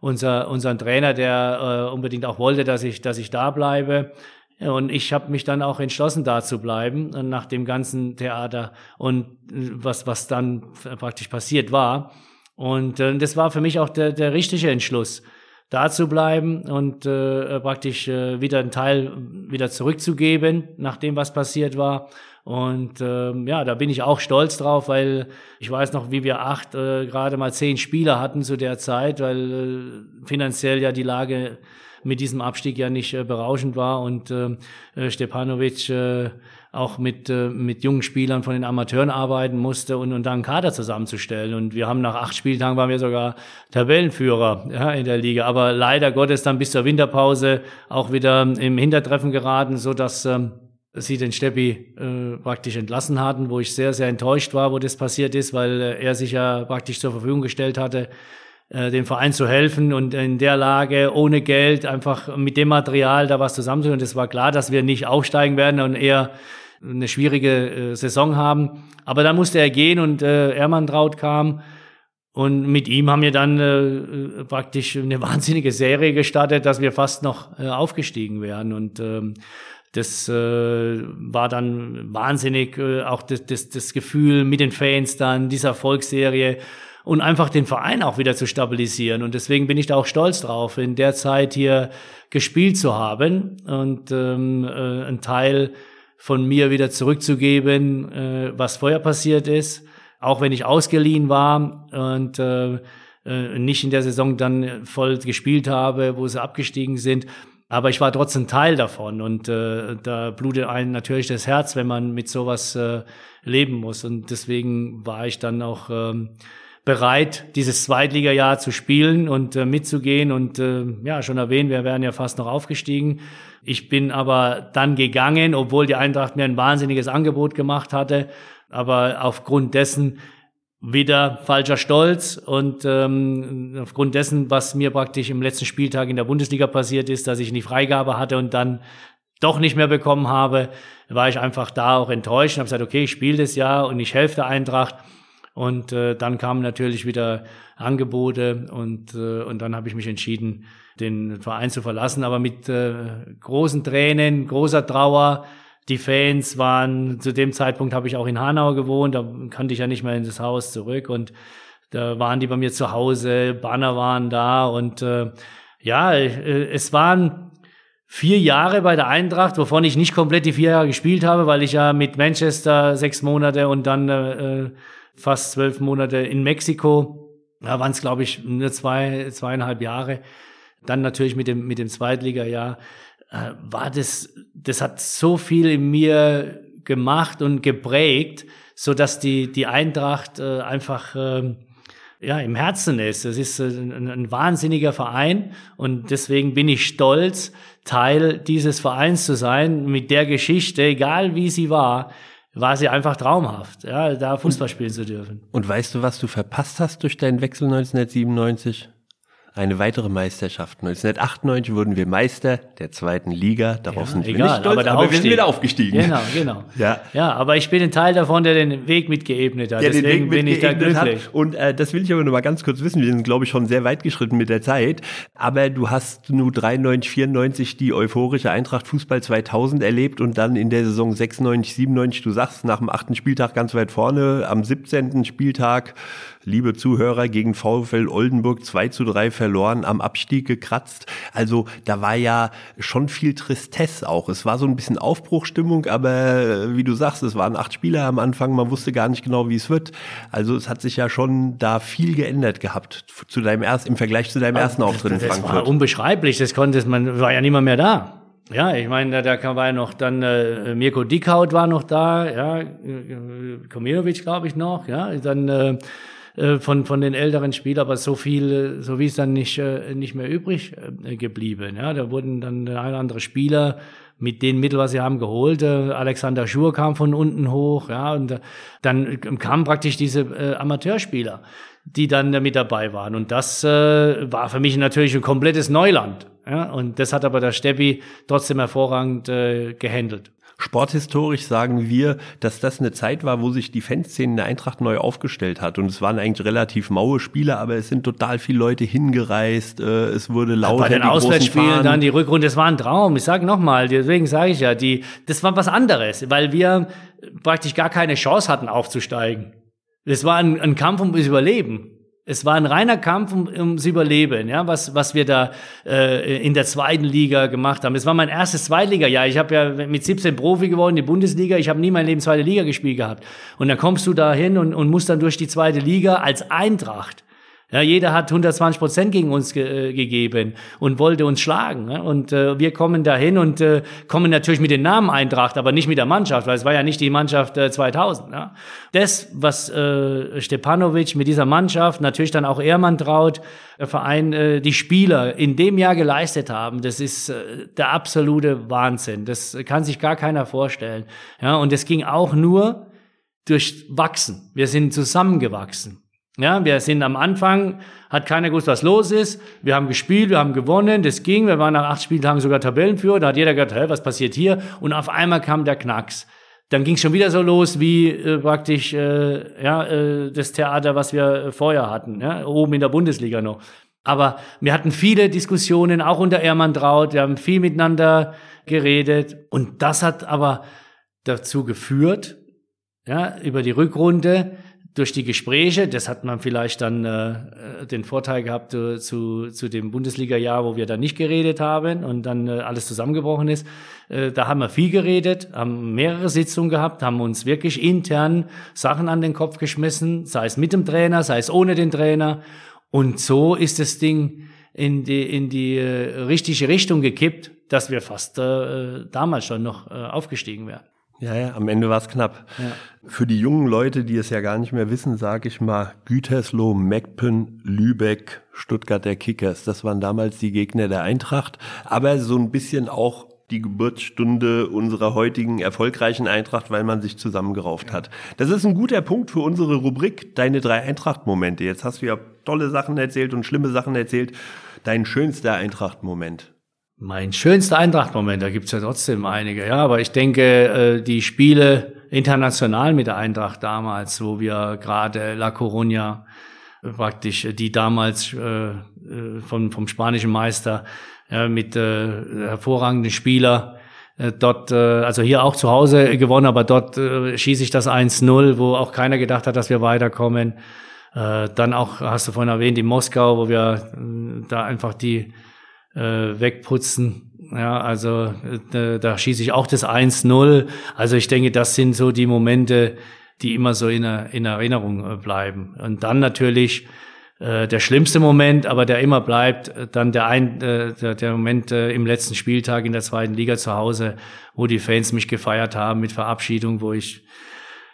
unser, unser Trainer, der äh, unbedingt auch wollte, dass ich, dass ich da bleibe. Und ich habe mich dann auch entschlossen, da zu bleiben, äh, nach dem ganzen Theater und äh, was, was dann praktisch passiert war. Und äh, das war für mich auch der, der richtige Entschluss, da zu bleiben und äh, praktisch äh, wieder einen Teil wieder zurückzugeben, nach dem, was passiert war. Und ähm, ja, da bin ich auch stolz drauf, weil ich weiß noch, wie wir acht, äh, gerade mal zehn Spieler hatten zu der Zeit, weil äh, finanziell ja die Lage mit diesem Abstieg ja nicht äh, berauschend war und äh, äh, Stepanovic äh, auch mit, äh, mit jungen Spielern von den Amateuren arbeiten musste und, und dann einen Kader zusammenzustellen. Und wir haben nach acht Spieltagen waren wir sogar Tabellenführer ja, in der Liga. Aber leider Gottes dann bis zur Winterpause auch wieder im Hintertreffen geraten, so dass ähm, sie den Steppi äh, praktisch entlassen hatten, wo ich sehr, sehr enttäuscht war, wo das passiert ist, weil äh, er sich ja praktisch zur Verfügung gestellt hatte, äh, dem Verein zu helfen und in der Lage, ohne Geld, einfach mit dem Material da was zusammenzutun. Und es war klar, dass wir nicht aufsteigen werden und eher eine schwierige äh, Saison haben. Aber dann musste er gehen und äh, Ermantraut kam. Und mit ihm haben wir dann äh, praktisch eine wahnsinnige Serie gestartet, dass wir fast noch äh, aufgestiegen wären. Und ähm, das äh, war dann wahnsinnig, äh, auch das, das, das Gefühl mit den Fans dann, dieser Erfolgsserie und einfach den Verein auch wieder zu stabilisieren. Und deswegen bin ich da auch stolz drauf, in der Zeit hier gespielt zu haben und ähm, äh, einen Teil von mir wieder zurückzugeben, äh, was vorher passiert ist, auch wenn ich ausgeliehen war und äh, äh, nicht in der Saison dann voll gespielt habe, wo sie abgestiegen sind. Aber ich war trotzdem Teil davon und äh, da blutet einem natürlich das Herz, wenn man mit sowas äh, leben muss. Und deswegen war ich dann auch ähm, bereit, dieses Zweitligajahr zu spielen und äh, mitzugehen. Und äh, ja, schon erwähnt, wir wären ja fast noch aufgestiegen. Ich bin aber dann gegangen, obwohl die Eintracht mir ein wahnsinniges Angebot gemacht hatte. Aber aufgrund dessen wieder falscher Stolz und ähm, aufgrund dessen, was mir praktisch im letzten Spieltag in der Bundesliga passiert ist, dass ich die Freigabe hatte und dann doch nicht mehr bekommen habe, war ich einfach da auch enttäuscht und habe gesagt, okay, ich spiele das Jahr und ich helfe der Eintracht. Und äh, dann kamen natürlich wieder Angebote und, äh, und dann habe ich mich entschieden, den Verein zu verlassen, aber mit äh, großen Tränen, großer Trauer. Die Fans waren, zu dem Zeitpunkt habe ich auch in Hanau gewohnt, da kannte ich ja nicht mehr in das Haus zurück und da waren die bei mir zu Hause, Banner waren da und äh, ja, äh, es waren vier Jahre bei der Eintracht, wovon ich nicht komplett die vier Jahre gespielt habe, weil ich ja mit Manchester sechs Monate und dann äh, fast zwölf Monate in Mexiko, da waren es glaube ich nur zwei, zweieinhalb Jahre. Dann natürlich mit dem, mit dem Zweitliga-Jahr äh, war das, das hat so viel in mir gemacht und geprägt, so dass die, die Eintracht äh, einfach, äh, ja, im Herzen ist. Es ist ein, ein, wahnsinniger Verein und deswegen bin ich stolz, Teil dieses Vereins zu sein, mit der Geschichte, egal wie sie war, war sie einfach traumhaft, ja, da Fußball spielen zu dürfen. Und weißt du, was du verpasst hast durch deinen Wechsel 1997? Eine weitere Meisterschaft. 1998 wurden wir Meister der zweiten Liga. Darauf Ja, sind wir egal, nicht stolz, aber aber wir sind wieder aufgestiegen. Genau, genau. Ja. ja, aber ich bin ein Teil davon, der den Weg mitgeebnet hat. den Deswegen Weg bin ich da glücklich. Hat. Und äh, das will ich aber nur mal ganz kurz wissen. Wir sind, glaube ich, schon sehr weit geschritten mit der Zeit. Aber du hast nur 93, 94 die euphorische Eintracht Fußball 2000 erlebt und dann in der Saison 96, 97, du sagst, nach dem achten Spieltag ganz weit vorne, am 17. Spieltag liebe Zuhörer, gegen VfL Oldenburg 2 zu 3 verloren, am Abstieg gekratzt. Also da war ja schon viel Tristesse auch. Es war so ein bisschen Aufbruchstimmung, aber äh, wie du sagst, es waren acht Spieler am Anfang, man wusste gar nicht genau, wie es wird. Also es hat sich ja schon da viel geändert gehabt zu deinem ersten, im Vergleich zu deinem ersten Auftritt in das Frankfurt. war unbeschreiblich, das konnte man war ja niemand mehr da. Ja, ich meine, da, da war ja noch dann äh, Mirko Dickhaut war noch da, ja, äh, Kominovic glaube ich noch, ja, dann äh, äh, von von den älteren Spielern, aber so viel, so wie es dann nicht äh, nicht mehr übrig äh, geblieben. Ja, da wurden dann ein oder andere Spieler mit den Mitteln, was sie haben, geholt. Äh, Alexander Schur kam von unten hoch, ja, und dann kamen praktisch diese äh, Amateurspieler, die dann äh, mit dabei waren. Und das äh, war für mich natürlich ein komplettes Neuland. Ja, und das hat aber der Steppi trotzdem hervorragend äh, gehandelt. Sporthistorisch sagen wir, dass das eine Zeit war, wo sich die Fanszene in der Eintracht neu aufgestellt hat. Und es waren eigentlich relativ maue Spiele, aber es sind total viele Leute hingereist. Äh, es wurde lauter. Bei den Auswärtsspielen dann die Rückrunde, das war ein Traum. Ich sage nochmal, deswegen sage ich ja, die, das war was anderes, weil wir praktisch gar keine Chance hatten aufzusteigen. Das war ein, ein Kampf ums Überleben. Es war ein reiner Kampf um, ums Überleben, ja, was, was wir da äh, in der zweiten Liga gemacht haben. Es war mein erstes Zweitliga-Jahr. Ich habe ja mit 17 Profi geworden, die Bundesliga. Ich habe nie mein Leben zweite Liga gespielt gehabt. Und dann kommst du da hin und, und musst dann durch die zweite Liga als Eintracht. Ja, jeder hat 120 Prozent gegen uns ge äh, gegeben und wollte uns schlagen. Ja? Und äh, wir kommen dahin und äh, kommen natürlich mit dem Namen Eintracht, aber nicht mit der Mannschaft, weil es war ja nicht die Mannschaft äh, 2000. Ja? Das, was äh, Stepanovic mit dieser Mannschaft, natürlich dann auch Ehrmann traut, der Verein, äh, die Spieler in dem Jahr geleistet haben, das ist äh, der absolute Wahnsinn. Das kann sich gar keiner vorstellen. Ja, und es ging auch nur durch Wachsen. Wir sind zusammengewachsen. Ja, wir sind am Anfang, hat keiner gewusst, was los ist. Wir haben gespielt, wir haben gewonnen, das ging. Wir waren nach acht Spieltagen sogar Tabellenführer. Da hat jeder gedacht, hä, was passiert hier? Und auf einmal kam der Knacks. Dann ging es schon wieder so los wie äh, praktisch äh, ja, äh, das Theater, was wir äh, vorher hatten, ja, oben in der Bundesliga noch. Aber wir hatten viele Diskussionen, auch unter Ehrmann Traut. Wir haben viel miteinander geredet. Und das hat aber dazu geführt, ja, über die Rückrunde, durch die Gespräche, das hat man vielleicht dann äh, den Vorteil gehabt äh, zu, zu dem Bundesliga-Jahr, wo wir dann nicht geredet haben und dann äh, alles zusammengebrochen ist. Äh, da haben wir viel geredet, haben mehrere Sitzungen gehabt, haben uns wirklich intern Sachen an den Kopf geschmissen, sei es mit dem Trainer, sei es ohne den Trainer. Und so ist das Ding in die, in die äh, richtige Richtung gekippt, dass wir fast äh, damals schon noch äh, aufgestiegen wären. Ja, ja, am Ende war es knapp. Ja. Für die jungen Leute, die es ja gar nicht mehr wissen, sage ich mal, Gütersloh, Meckpen, Lübeck, Stuttgart der Kickers, das waren damals die Gegner der Eintracht, aber so ein bisschen auch die Geburtsstunde unserer heutigen erfolgreichen Eintracht, weil man sich zusammengerauft hat. Das ist ein guter Punkt für unsere Rubrik, deine drei Eintracht-Momente. Jetzt hast du ja tolle Sachen erzählt und schlimme Sachen erzählt. Dein schönster Eintracht-Moment. Mein schönster Eintracht-Moment, da gibt's ja trotzdem einige, ja, aber ich denke, äh, die Spiele international mit der Eintracht damals, wo wir gerade La Coruña äh, praktisch, äh, die damals äh, äh, vom, vom spanischen Meister ja, mit äh, hervorragenden Spieler äh, dort, äh, also hier auch zu Hause gewonnen, aber dort äh, schieße ich das 1-0, wo auch keiner gedacht hat, dass wir weiterkommen. Äh, dann auch, hast du vorhin erwähnt, in Moskau, wo wir äh, da einfach die äh, wegputzen. Ja, also äh, da schieße ich auch das 1-0. Also ich denke, das sind so die Momente, die immer so in, in Erinnerung äh, bleiben. Und dann natürlich äh, der schlimmste Moment, aber der immer bleibt, äh, dann der, ein, äh, der, der Moment äh, im letzten Spieltag in der zweiten Liga zu Hause, wo die Fans mich gefeiert haben mit Verabschiedung, wo ich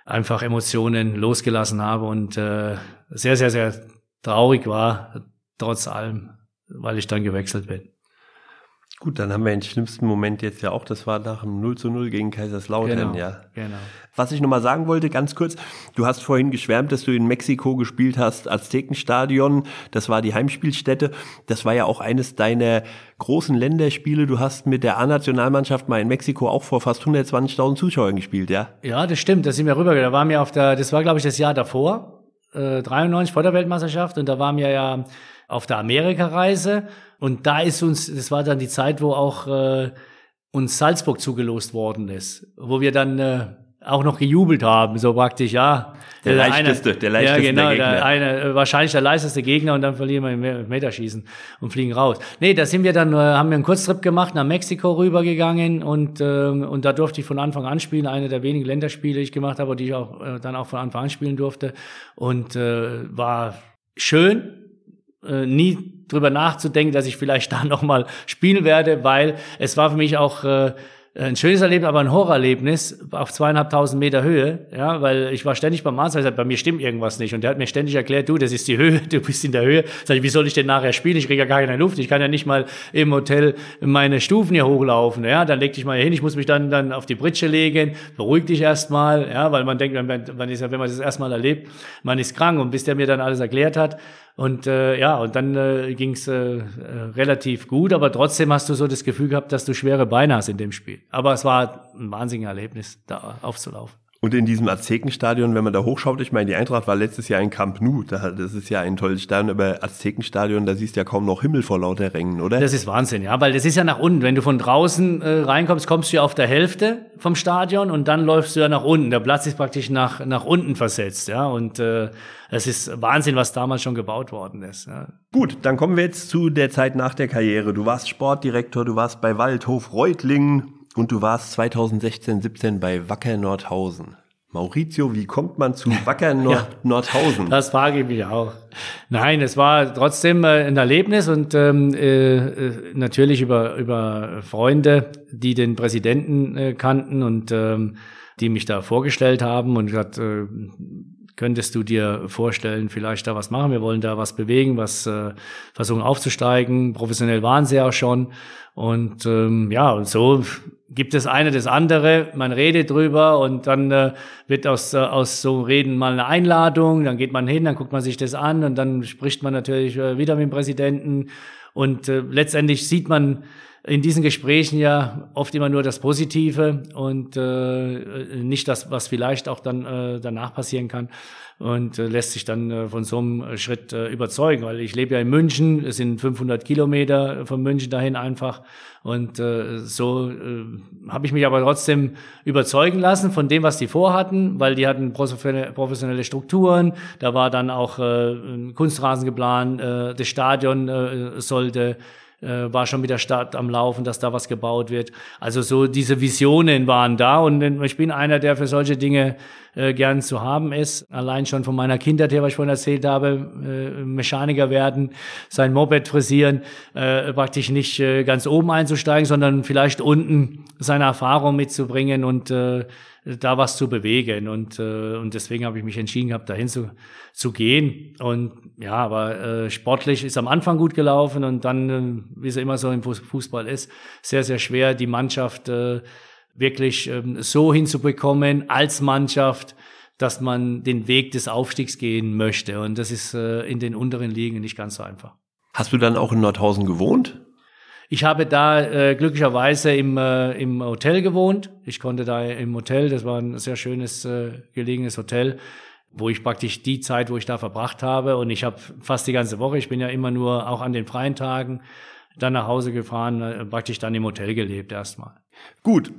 einfach Emotionen losgelassen habe und äh, sehr, sehr, sehr traurig war, trotz allem, weil ich dann gewechselt bin. Gut, dann haben wir den schlimmsten Moment jetzt ja auch. Das war nach dem 0 zu 0 gegen Kaiserslautern, Genau, ja. genau. Was ich nochmal sagen wollte, ganz kurz, du hast vorhin geschwärmt, dass du in Mexiko gespielt hast, Aztekenstadion, das war die Heimspielstätte. Das war ja auch eines deiner großen Länderspiele. Du hast mit der A-Nationalmannschaft mal in Mexiko auch vor fast 120.000 Zuschauern gespielt, ja? Ja, das stimmt. Da sind wir rüber. Da waren wir auf der, das war glaube ich das Jahr davor, äh, 93 vor der Weltmeisterschaft, und da waren wir ja auf der Amerikareise. Und da ist uns, das war dann die Zeit, wo auch äh, uns Salzburg zugelost worden ist, wo wir dann äh, auch noch gejubelt haben, so praktisch, ja. Der leichteste, eine, der leichteste Ja, genau, der Gegner. Der eine, äh, wahrscheinlich der leichteste Gegner und dann verlieren wir im Meterschießen und fliegen raus. Nee, da sind wir dann, äh, haben wir einen Kurztrip gemacht, nach Mexiko rübergegangen und, ähm, und da durfte ich von Anfang an spielen, eine der wenigen Länderspiele, die ich gemacht habe, die ich auch äh, dann auch von Anfang an spielen durfte und äh, war schön, äh, nie drüber nachzudenken, dass ich vielleicht da nochmal spielen werde, weil es war für mich auch äh, ein schönes Erlebnis, aber ein Horrorerlebnis auf zweieinhalbtausend Meter Höhe, ja, weil ich war ständig beim Arzt, gesagt, bei mir stimmt irgendwas nicht. Und der hat mir ständig erklärt, du, das ist die Höhe, du bist in der Höhe. Sag ich, wie soll ich denn nachher spielen? Ich kriege ja gar keine Luft. Ich kann ja nicht mal im Hotel meine Stufen hier hochlaufen. Ja, dann leg dich mal hin. Ich muss mich dann, dann auf die Britsche legen. Beruhig dich erstmal, ja, weil man denkt, man, man ist ja, wenn man das erstmal erlebt, man ist krank. Und bis der mir dann alles erklärt hat, und äh, ja, und dann äh, ging es äh, äh, relativ gut, aber trotzdem hast du so das Gefühl gehabt, dass du schwere Beine hast in dem Spiel. Aber es war ein wahnsinniges Erlebnis, da aufzulaufen. Und in diesem Aztekenstadion, wenn man da hochschaut, ich meine, die Eintracht war letztes Jahr in Camp Nou, das ist ja ein tolles Stadion, aber Aztekenstadion, da siehst du ja kaum noch Himmel vor lauter Rängen, oder? Das ist Wahnsinn, ja, weil das ist ja nach unten. Wenn du von draußen äh, reinkommst, kommst du ja auf der Hälfte vom Stadion und dann läufst du ja nach unten. Der Platz ist praktisch nach, nach unten versetzt, ja, und äh, es ist Wahnsinn, was damals schon gebaut worden ist. Ja. Gut, dann kommen wir jetzt zu der Zeit nach der Karriere. Du warst Sportdirektor, du warst bei Waldhof Reutlingen, und du warst 2016, 17 bei Wacker Nordhausen. Maurizio, wie kommt man zu Wacker Nord ja, Nordhausen? Das frage ich mich auch. Nein, es war trotzdem äh, ein Erlebnis und ähm, äh, natürlich über, über Freunde, die den Präsidenten äh, kannten und ähm, die mich da vorgestellt haben und gesagt, äh, könntest du dir vorstellen, vielleicht da was machen? Wir wollen da was bewegen, was äh, versuchen aufzusteigen. Professionell waren sie auch schon. Und ähm, ja, und so gibt es eine das andere, man redet drüber und dann äh, wird aus, äh, aus so Reden mal eine Einladung, dann geht man hin, dann guckt man sich das an und dann spricht man natürlich äh, wieder mit dem Präsidenten und äh, letztendlich sieht man in diesen Gesprächen ja oft immer nur das Positive und äh, nicht das, was vielleicht auch dann äh, danach passieren kann und äh, lässt sich dann äh, von so einem Schritt äh, überzeugen, weil ich lebe ja in München, es sind 500 Kilometer von München dahin einfach und äh, so äh, habe ich mich aber trotzdem überzeugen lassen von dem, was die vorhatten, weil die hatten professionelle Strukturen, da war dann auch äh, ein Kunstrasen geplant, äh, das Stadion äh, sollte äh, war schon mit der Stadt am Laufen, dass da was gebaut wird. Also so diese Visionen waren da und ich bin einer, der für solche Dinge äh, gern zu haben ist. Allein schon von meiner Kindheit her, was ich vorhin erzählt habe, äh, Mechaniker werden, sein Moped frisieren, äh, praktisch nicht äh, ganz oben einzusteigen, sondern vielleicht unten seine Erfahrung mitzubringen und äh, da was zu bewegen. Und, äh, und deswegen habe ich mich entschieden gehabt, dahin zu, zu gehen. Und ja, aber äh, sportlich ist am Anfang gut gelaufen und dann, äh, wie es immer so im Fußball ist, sehr, sehr schwer, die Mannschaft äh, wirklich ähm, so hinzubekommen als Mannschaft, dass man den Weg des Aufstiegs gehen möchte. Und das ist äh, in den unteren Ligen nicht ganz so einfach. Hast du dann auch in Nordhausen gewohnt? Ich habe da äh, glücklicherweise im, äh, im Hotel gewohnt. Ich konnte da im Hotel, das war ein sehr schönes, äh, gelegenes Hotel, wo ich praktisch die Zeit, wo ich da verbracht habe. Und ich habe fast die ganze Woche, ich bin ja immer nur auch an den freien Tagen dann nach Hause gefahren, äh, praktisch dann im Hotel gelebt erstmal. Gut.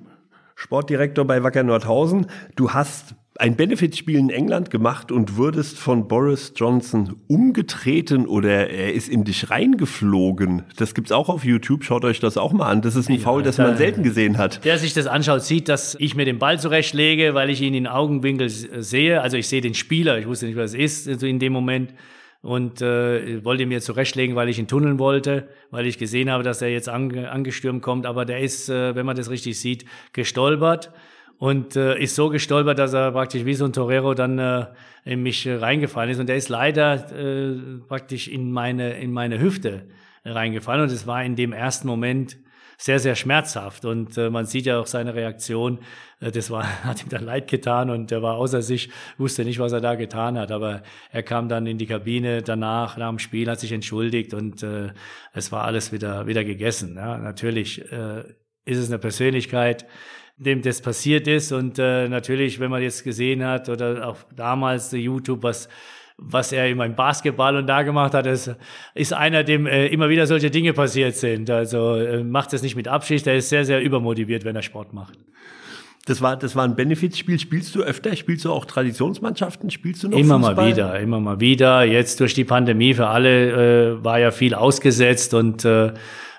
Sportdirektor bei Wacker Nordhausen. Du hast ein Benefitspiel in England gemacht und wurdest von Boris Johnson umgetreten oder er ist in dich reingeflogen. Das gibt's auch auf YouTube. Schaut euch das auch mal an. Das ist ein ja, Foul, das man selten gesehen hat. Der sich das anschaut, sieht, dass ich mir den Ball zurechtlege, weil ich ihn in Augenwinkel sehe. Also ich sehe den Spieler. Ich wusste nicht, was es ist in dem Moment und äh, wollte mir zurechtlegen, weil ich ihn tunneln wollte, weil ich gesehen habe, dass er jetzt ange angestürmt kommt. Aber der ist, äh, wenn man das richtig sieht, gestolpert und äh, ist so gestolpert, dass er praktisch wie so ein Torero dann äh, in mich äh, reingefallen ist. Und der ist leider äh, praktisch in meine, in meine Hüfte reingefallen. Und es war in dem ersten Moment sehr, sehr schmerzhaft. Und äh, man sieht ja auch seine Reaktion. Äh, das war, hat ihm dann leid getan und er war außer sich, wusste nicht, was er da getan hat. Aber er kam dann in die Kabine danach, nach dem Spiel, hat sich entschuldigt und äh, es war alles wieder, wieder gegessen. Ja, natürlich äh, ist es eine Persönlichkeit, dem das passiert ist. Und äh, natürlich, wenn man jetzt gesehen hat oder auch damals YouTube, was was er in meinem Basketball und da gemacht hat, ist, ist einer, dem äh, immer wieder solche Dinge passiert sind. Also äh, macht es nicht mit Absicht, er ist sehr, sehr übermotiviert, wenn er Sport macht. Das war, das war ein Benefizspiel. Spielst du öfter? Spielst du auch Traditionsmannschaften? Spielst du noch Immer Fußball? mal wieder, immer mal wieder. Jetzt durch die Pandemie für alle äh, war ja viel ausgesetzt und äh,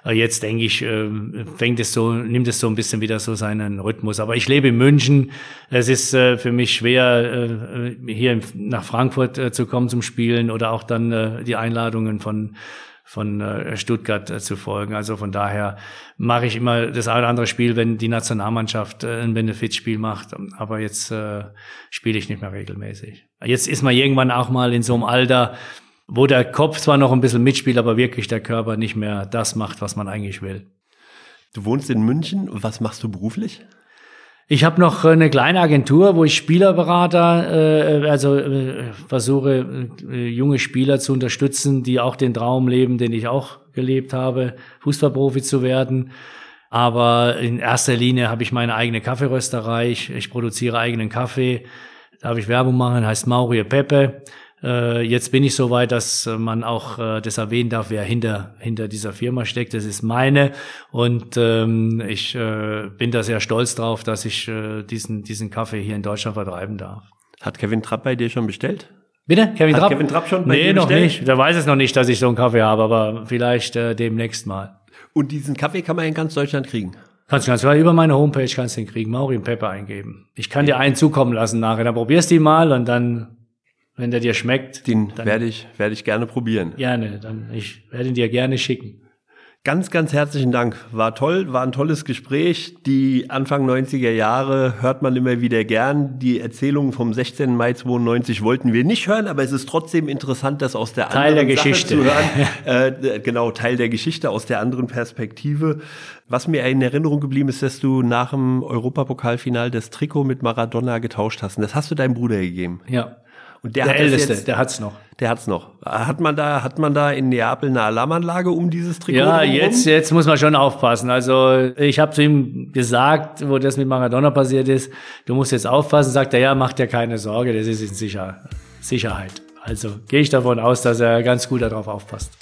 jetzt denke ich, äh, fängt es so, nimmt es so ein bisschen wieder so seinen Rhythmus. Aber ich lebe in München. Es ist äh, für mich schwer, äh, hier nach Frankfurt äh, zu kommen zum Spielen oder auch dann äh, die Einladungen von von äh, Stuttgart äh, zu folgen. Also von daher mache ich immer das eine oder andere Spiel, wenn die Nationalmannschaft äh, ein Benefitspiel macht. Aber jetzt äh, spiele ich nicht mehr regelmäßig. Jetzt ist man irgendwann auch mal in so einem Alter, wo der Kopf zwar noch ein bisschen mitspielt, aber wirklich der Körper nicht mehr das macht, was man eigentlich will. Du wohnst in München. Was machst du beruflich? Ich habe noch eine kleine Agentur, wo ich Spielerberater, äh, also äh, versuche, äh, junge Spieler zu unterstützen, die auch den Traum leben, den ich auch gelebt habe, Fußballprofi zu werden. Aber in erster Linie habe ich meine eigene Kaffeerösterei. Ich, ich produziere eigenen Kaffee. Darf ich Werbung machen? Heißt Maurie Pepe. Äh, jetzt bin ich so weit, dass man auch äh, das erwähnen darf, wer hinter, hinter dieser Firma steckt. Das ist meine. Und ähm, ich äh, bin da sehr stolz drauf, dass ich äh, diesen, diesen Kaffee hier in Deutschland vertreiben darf. Hat Kevin Trapp bei dir schon bestellt? Bitte? Kevin Hat Trapp? Kevin Trapp schon bei nee, dir noch bestellt? nicht. Der weiß es noch nicht, dass ich so einen Kaffee habe, aber vielleicht äh, demnächst mal. Und diesen Kaffee kann man in ganz Deutschland kriegen. Kannst du ganz klar über meine Homepage kannst du den kriegen, Mauri und Pepper eingeben. Ich kann dir einen zukommen lassen nachher. Dann probierst du ihn mal und dann, wenn der dir schmeckt, Den werde ich, werde ich gerne probieren. gerne. Dann ich werde ihn dir gerne schicken. Ganz, ganz herzlichen Dank. War toll, war ein tolles Gespräch. Die Anfang 90er Jahre hört man immer wieder gern. Die Erzählungen vom 16. Mai 92 wollten wir nicht hören, aber es ist trotzdem interessant, das aus der Teil der anderen Sache Geschichte. zu hören. äh, genau, Teil der Geschichte aus der anderen Perspektive. Was mir in Erinnerung geblieben ist, dass du nach dem Europapokalfinal das Trikot mit Maradona getauscht hast. Und das hast du deinem Bruder gegeben. Ja. Und der, Der, hat Älteste, jetzt, der hat's noch. der hat's noch. Hat man da, hat man da in Neapel eine Alarmanlage um dieses Trikot? Ja, drumherum? jetzt, jetzt muss man schon aufpassen. Also ich habe zu ihm gesagt, wo das mit Maradona passiert ist, du musst jetzt aufpassen. Sagt er, ja, mach dir keine Sorge, das ist in Sicher Sicherheit. Also gehe ich davon aus, dass er ganz gut darauf aufpasst.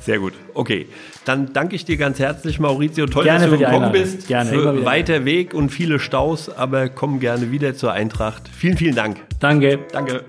Sehr gut. Okay. Dann danke ich dir ganz herzlich, Maurizio. Toll, Gerne dass du gekommen Einladung. bist. Gerne, Für weiter Weg und viele Staus, aber komm gerne wieder zur Eintracht. Vielen, vielen Dank. Danke. Danke.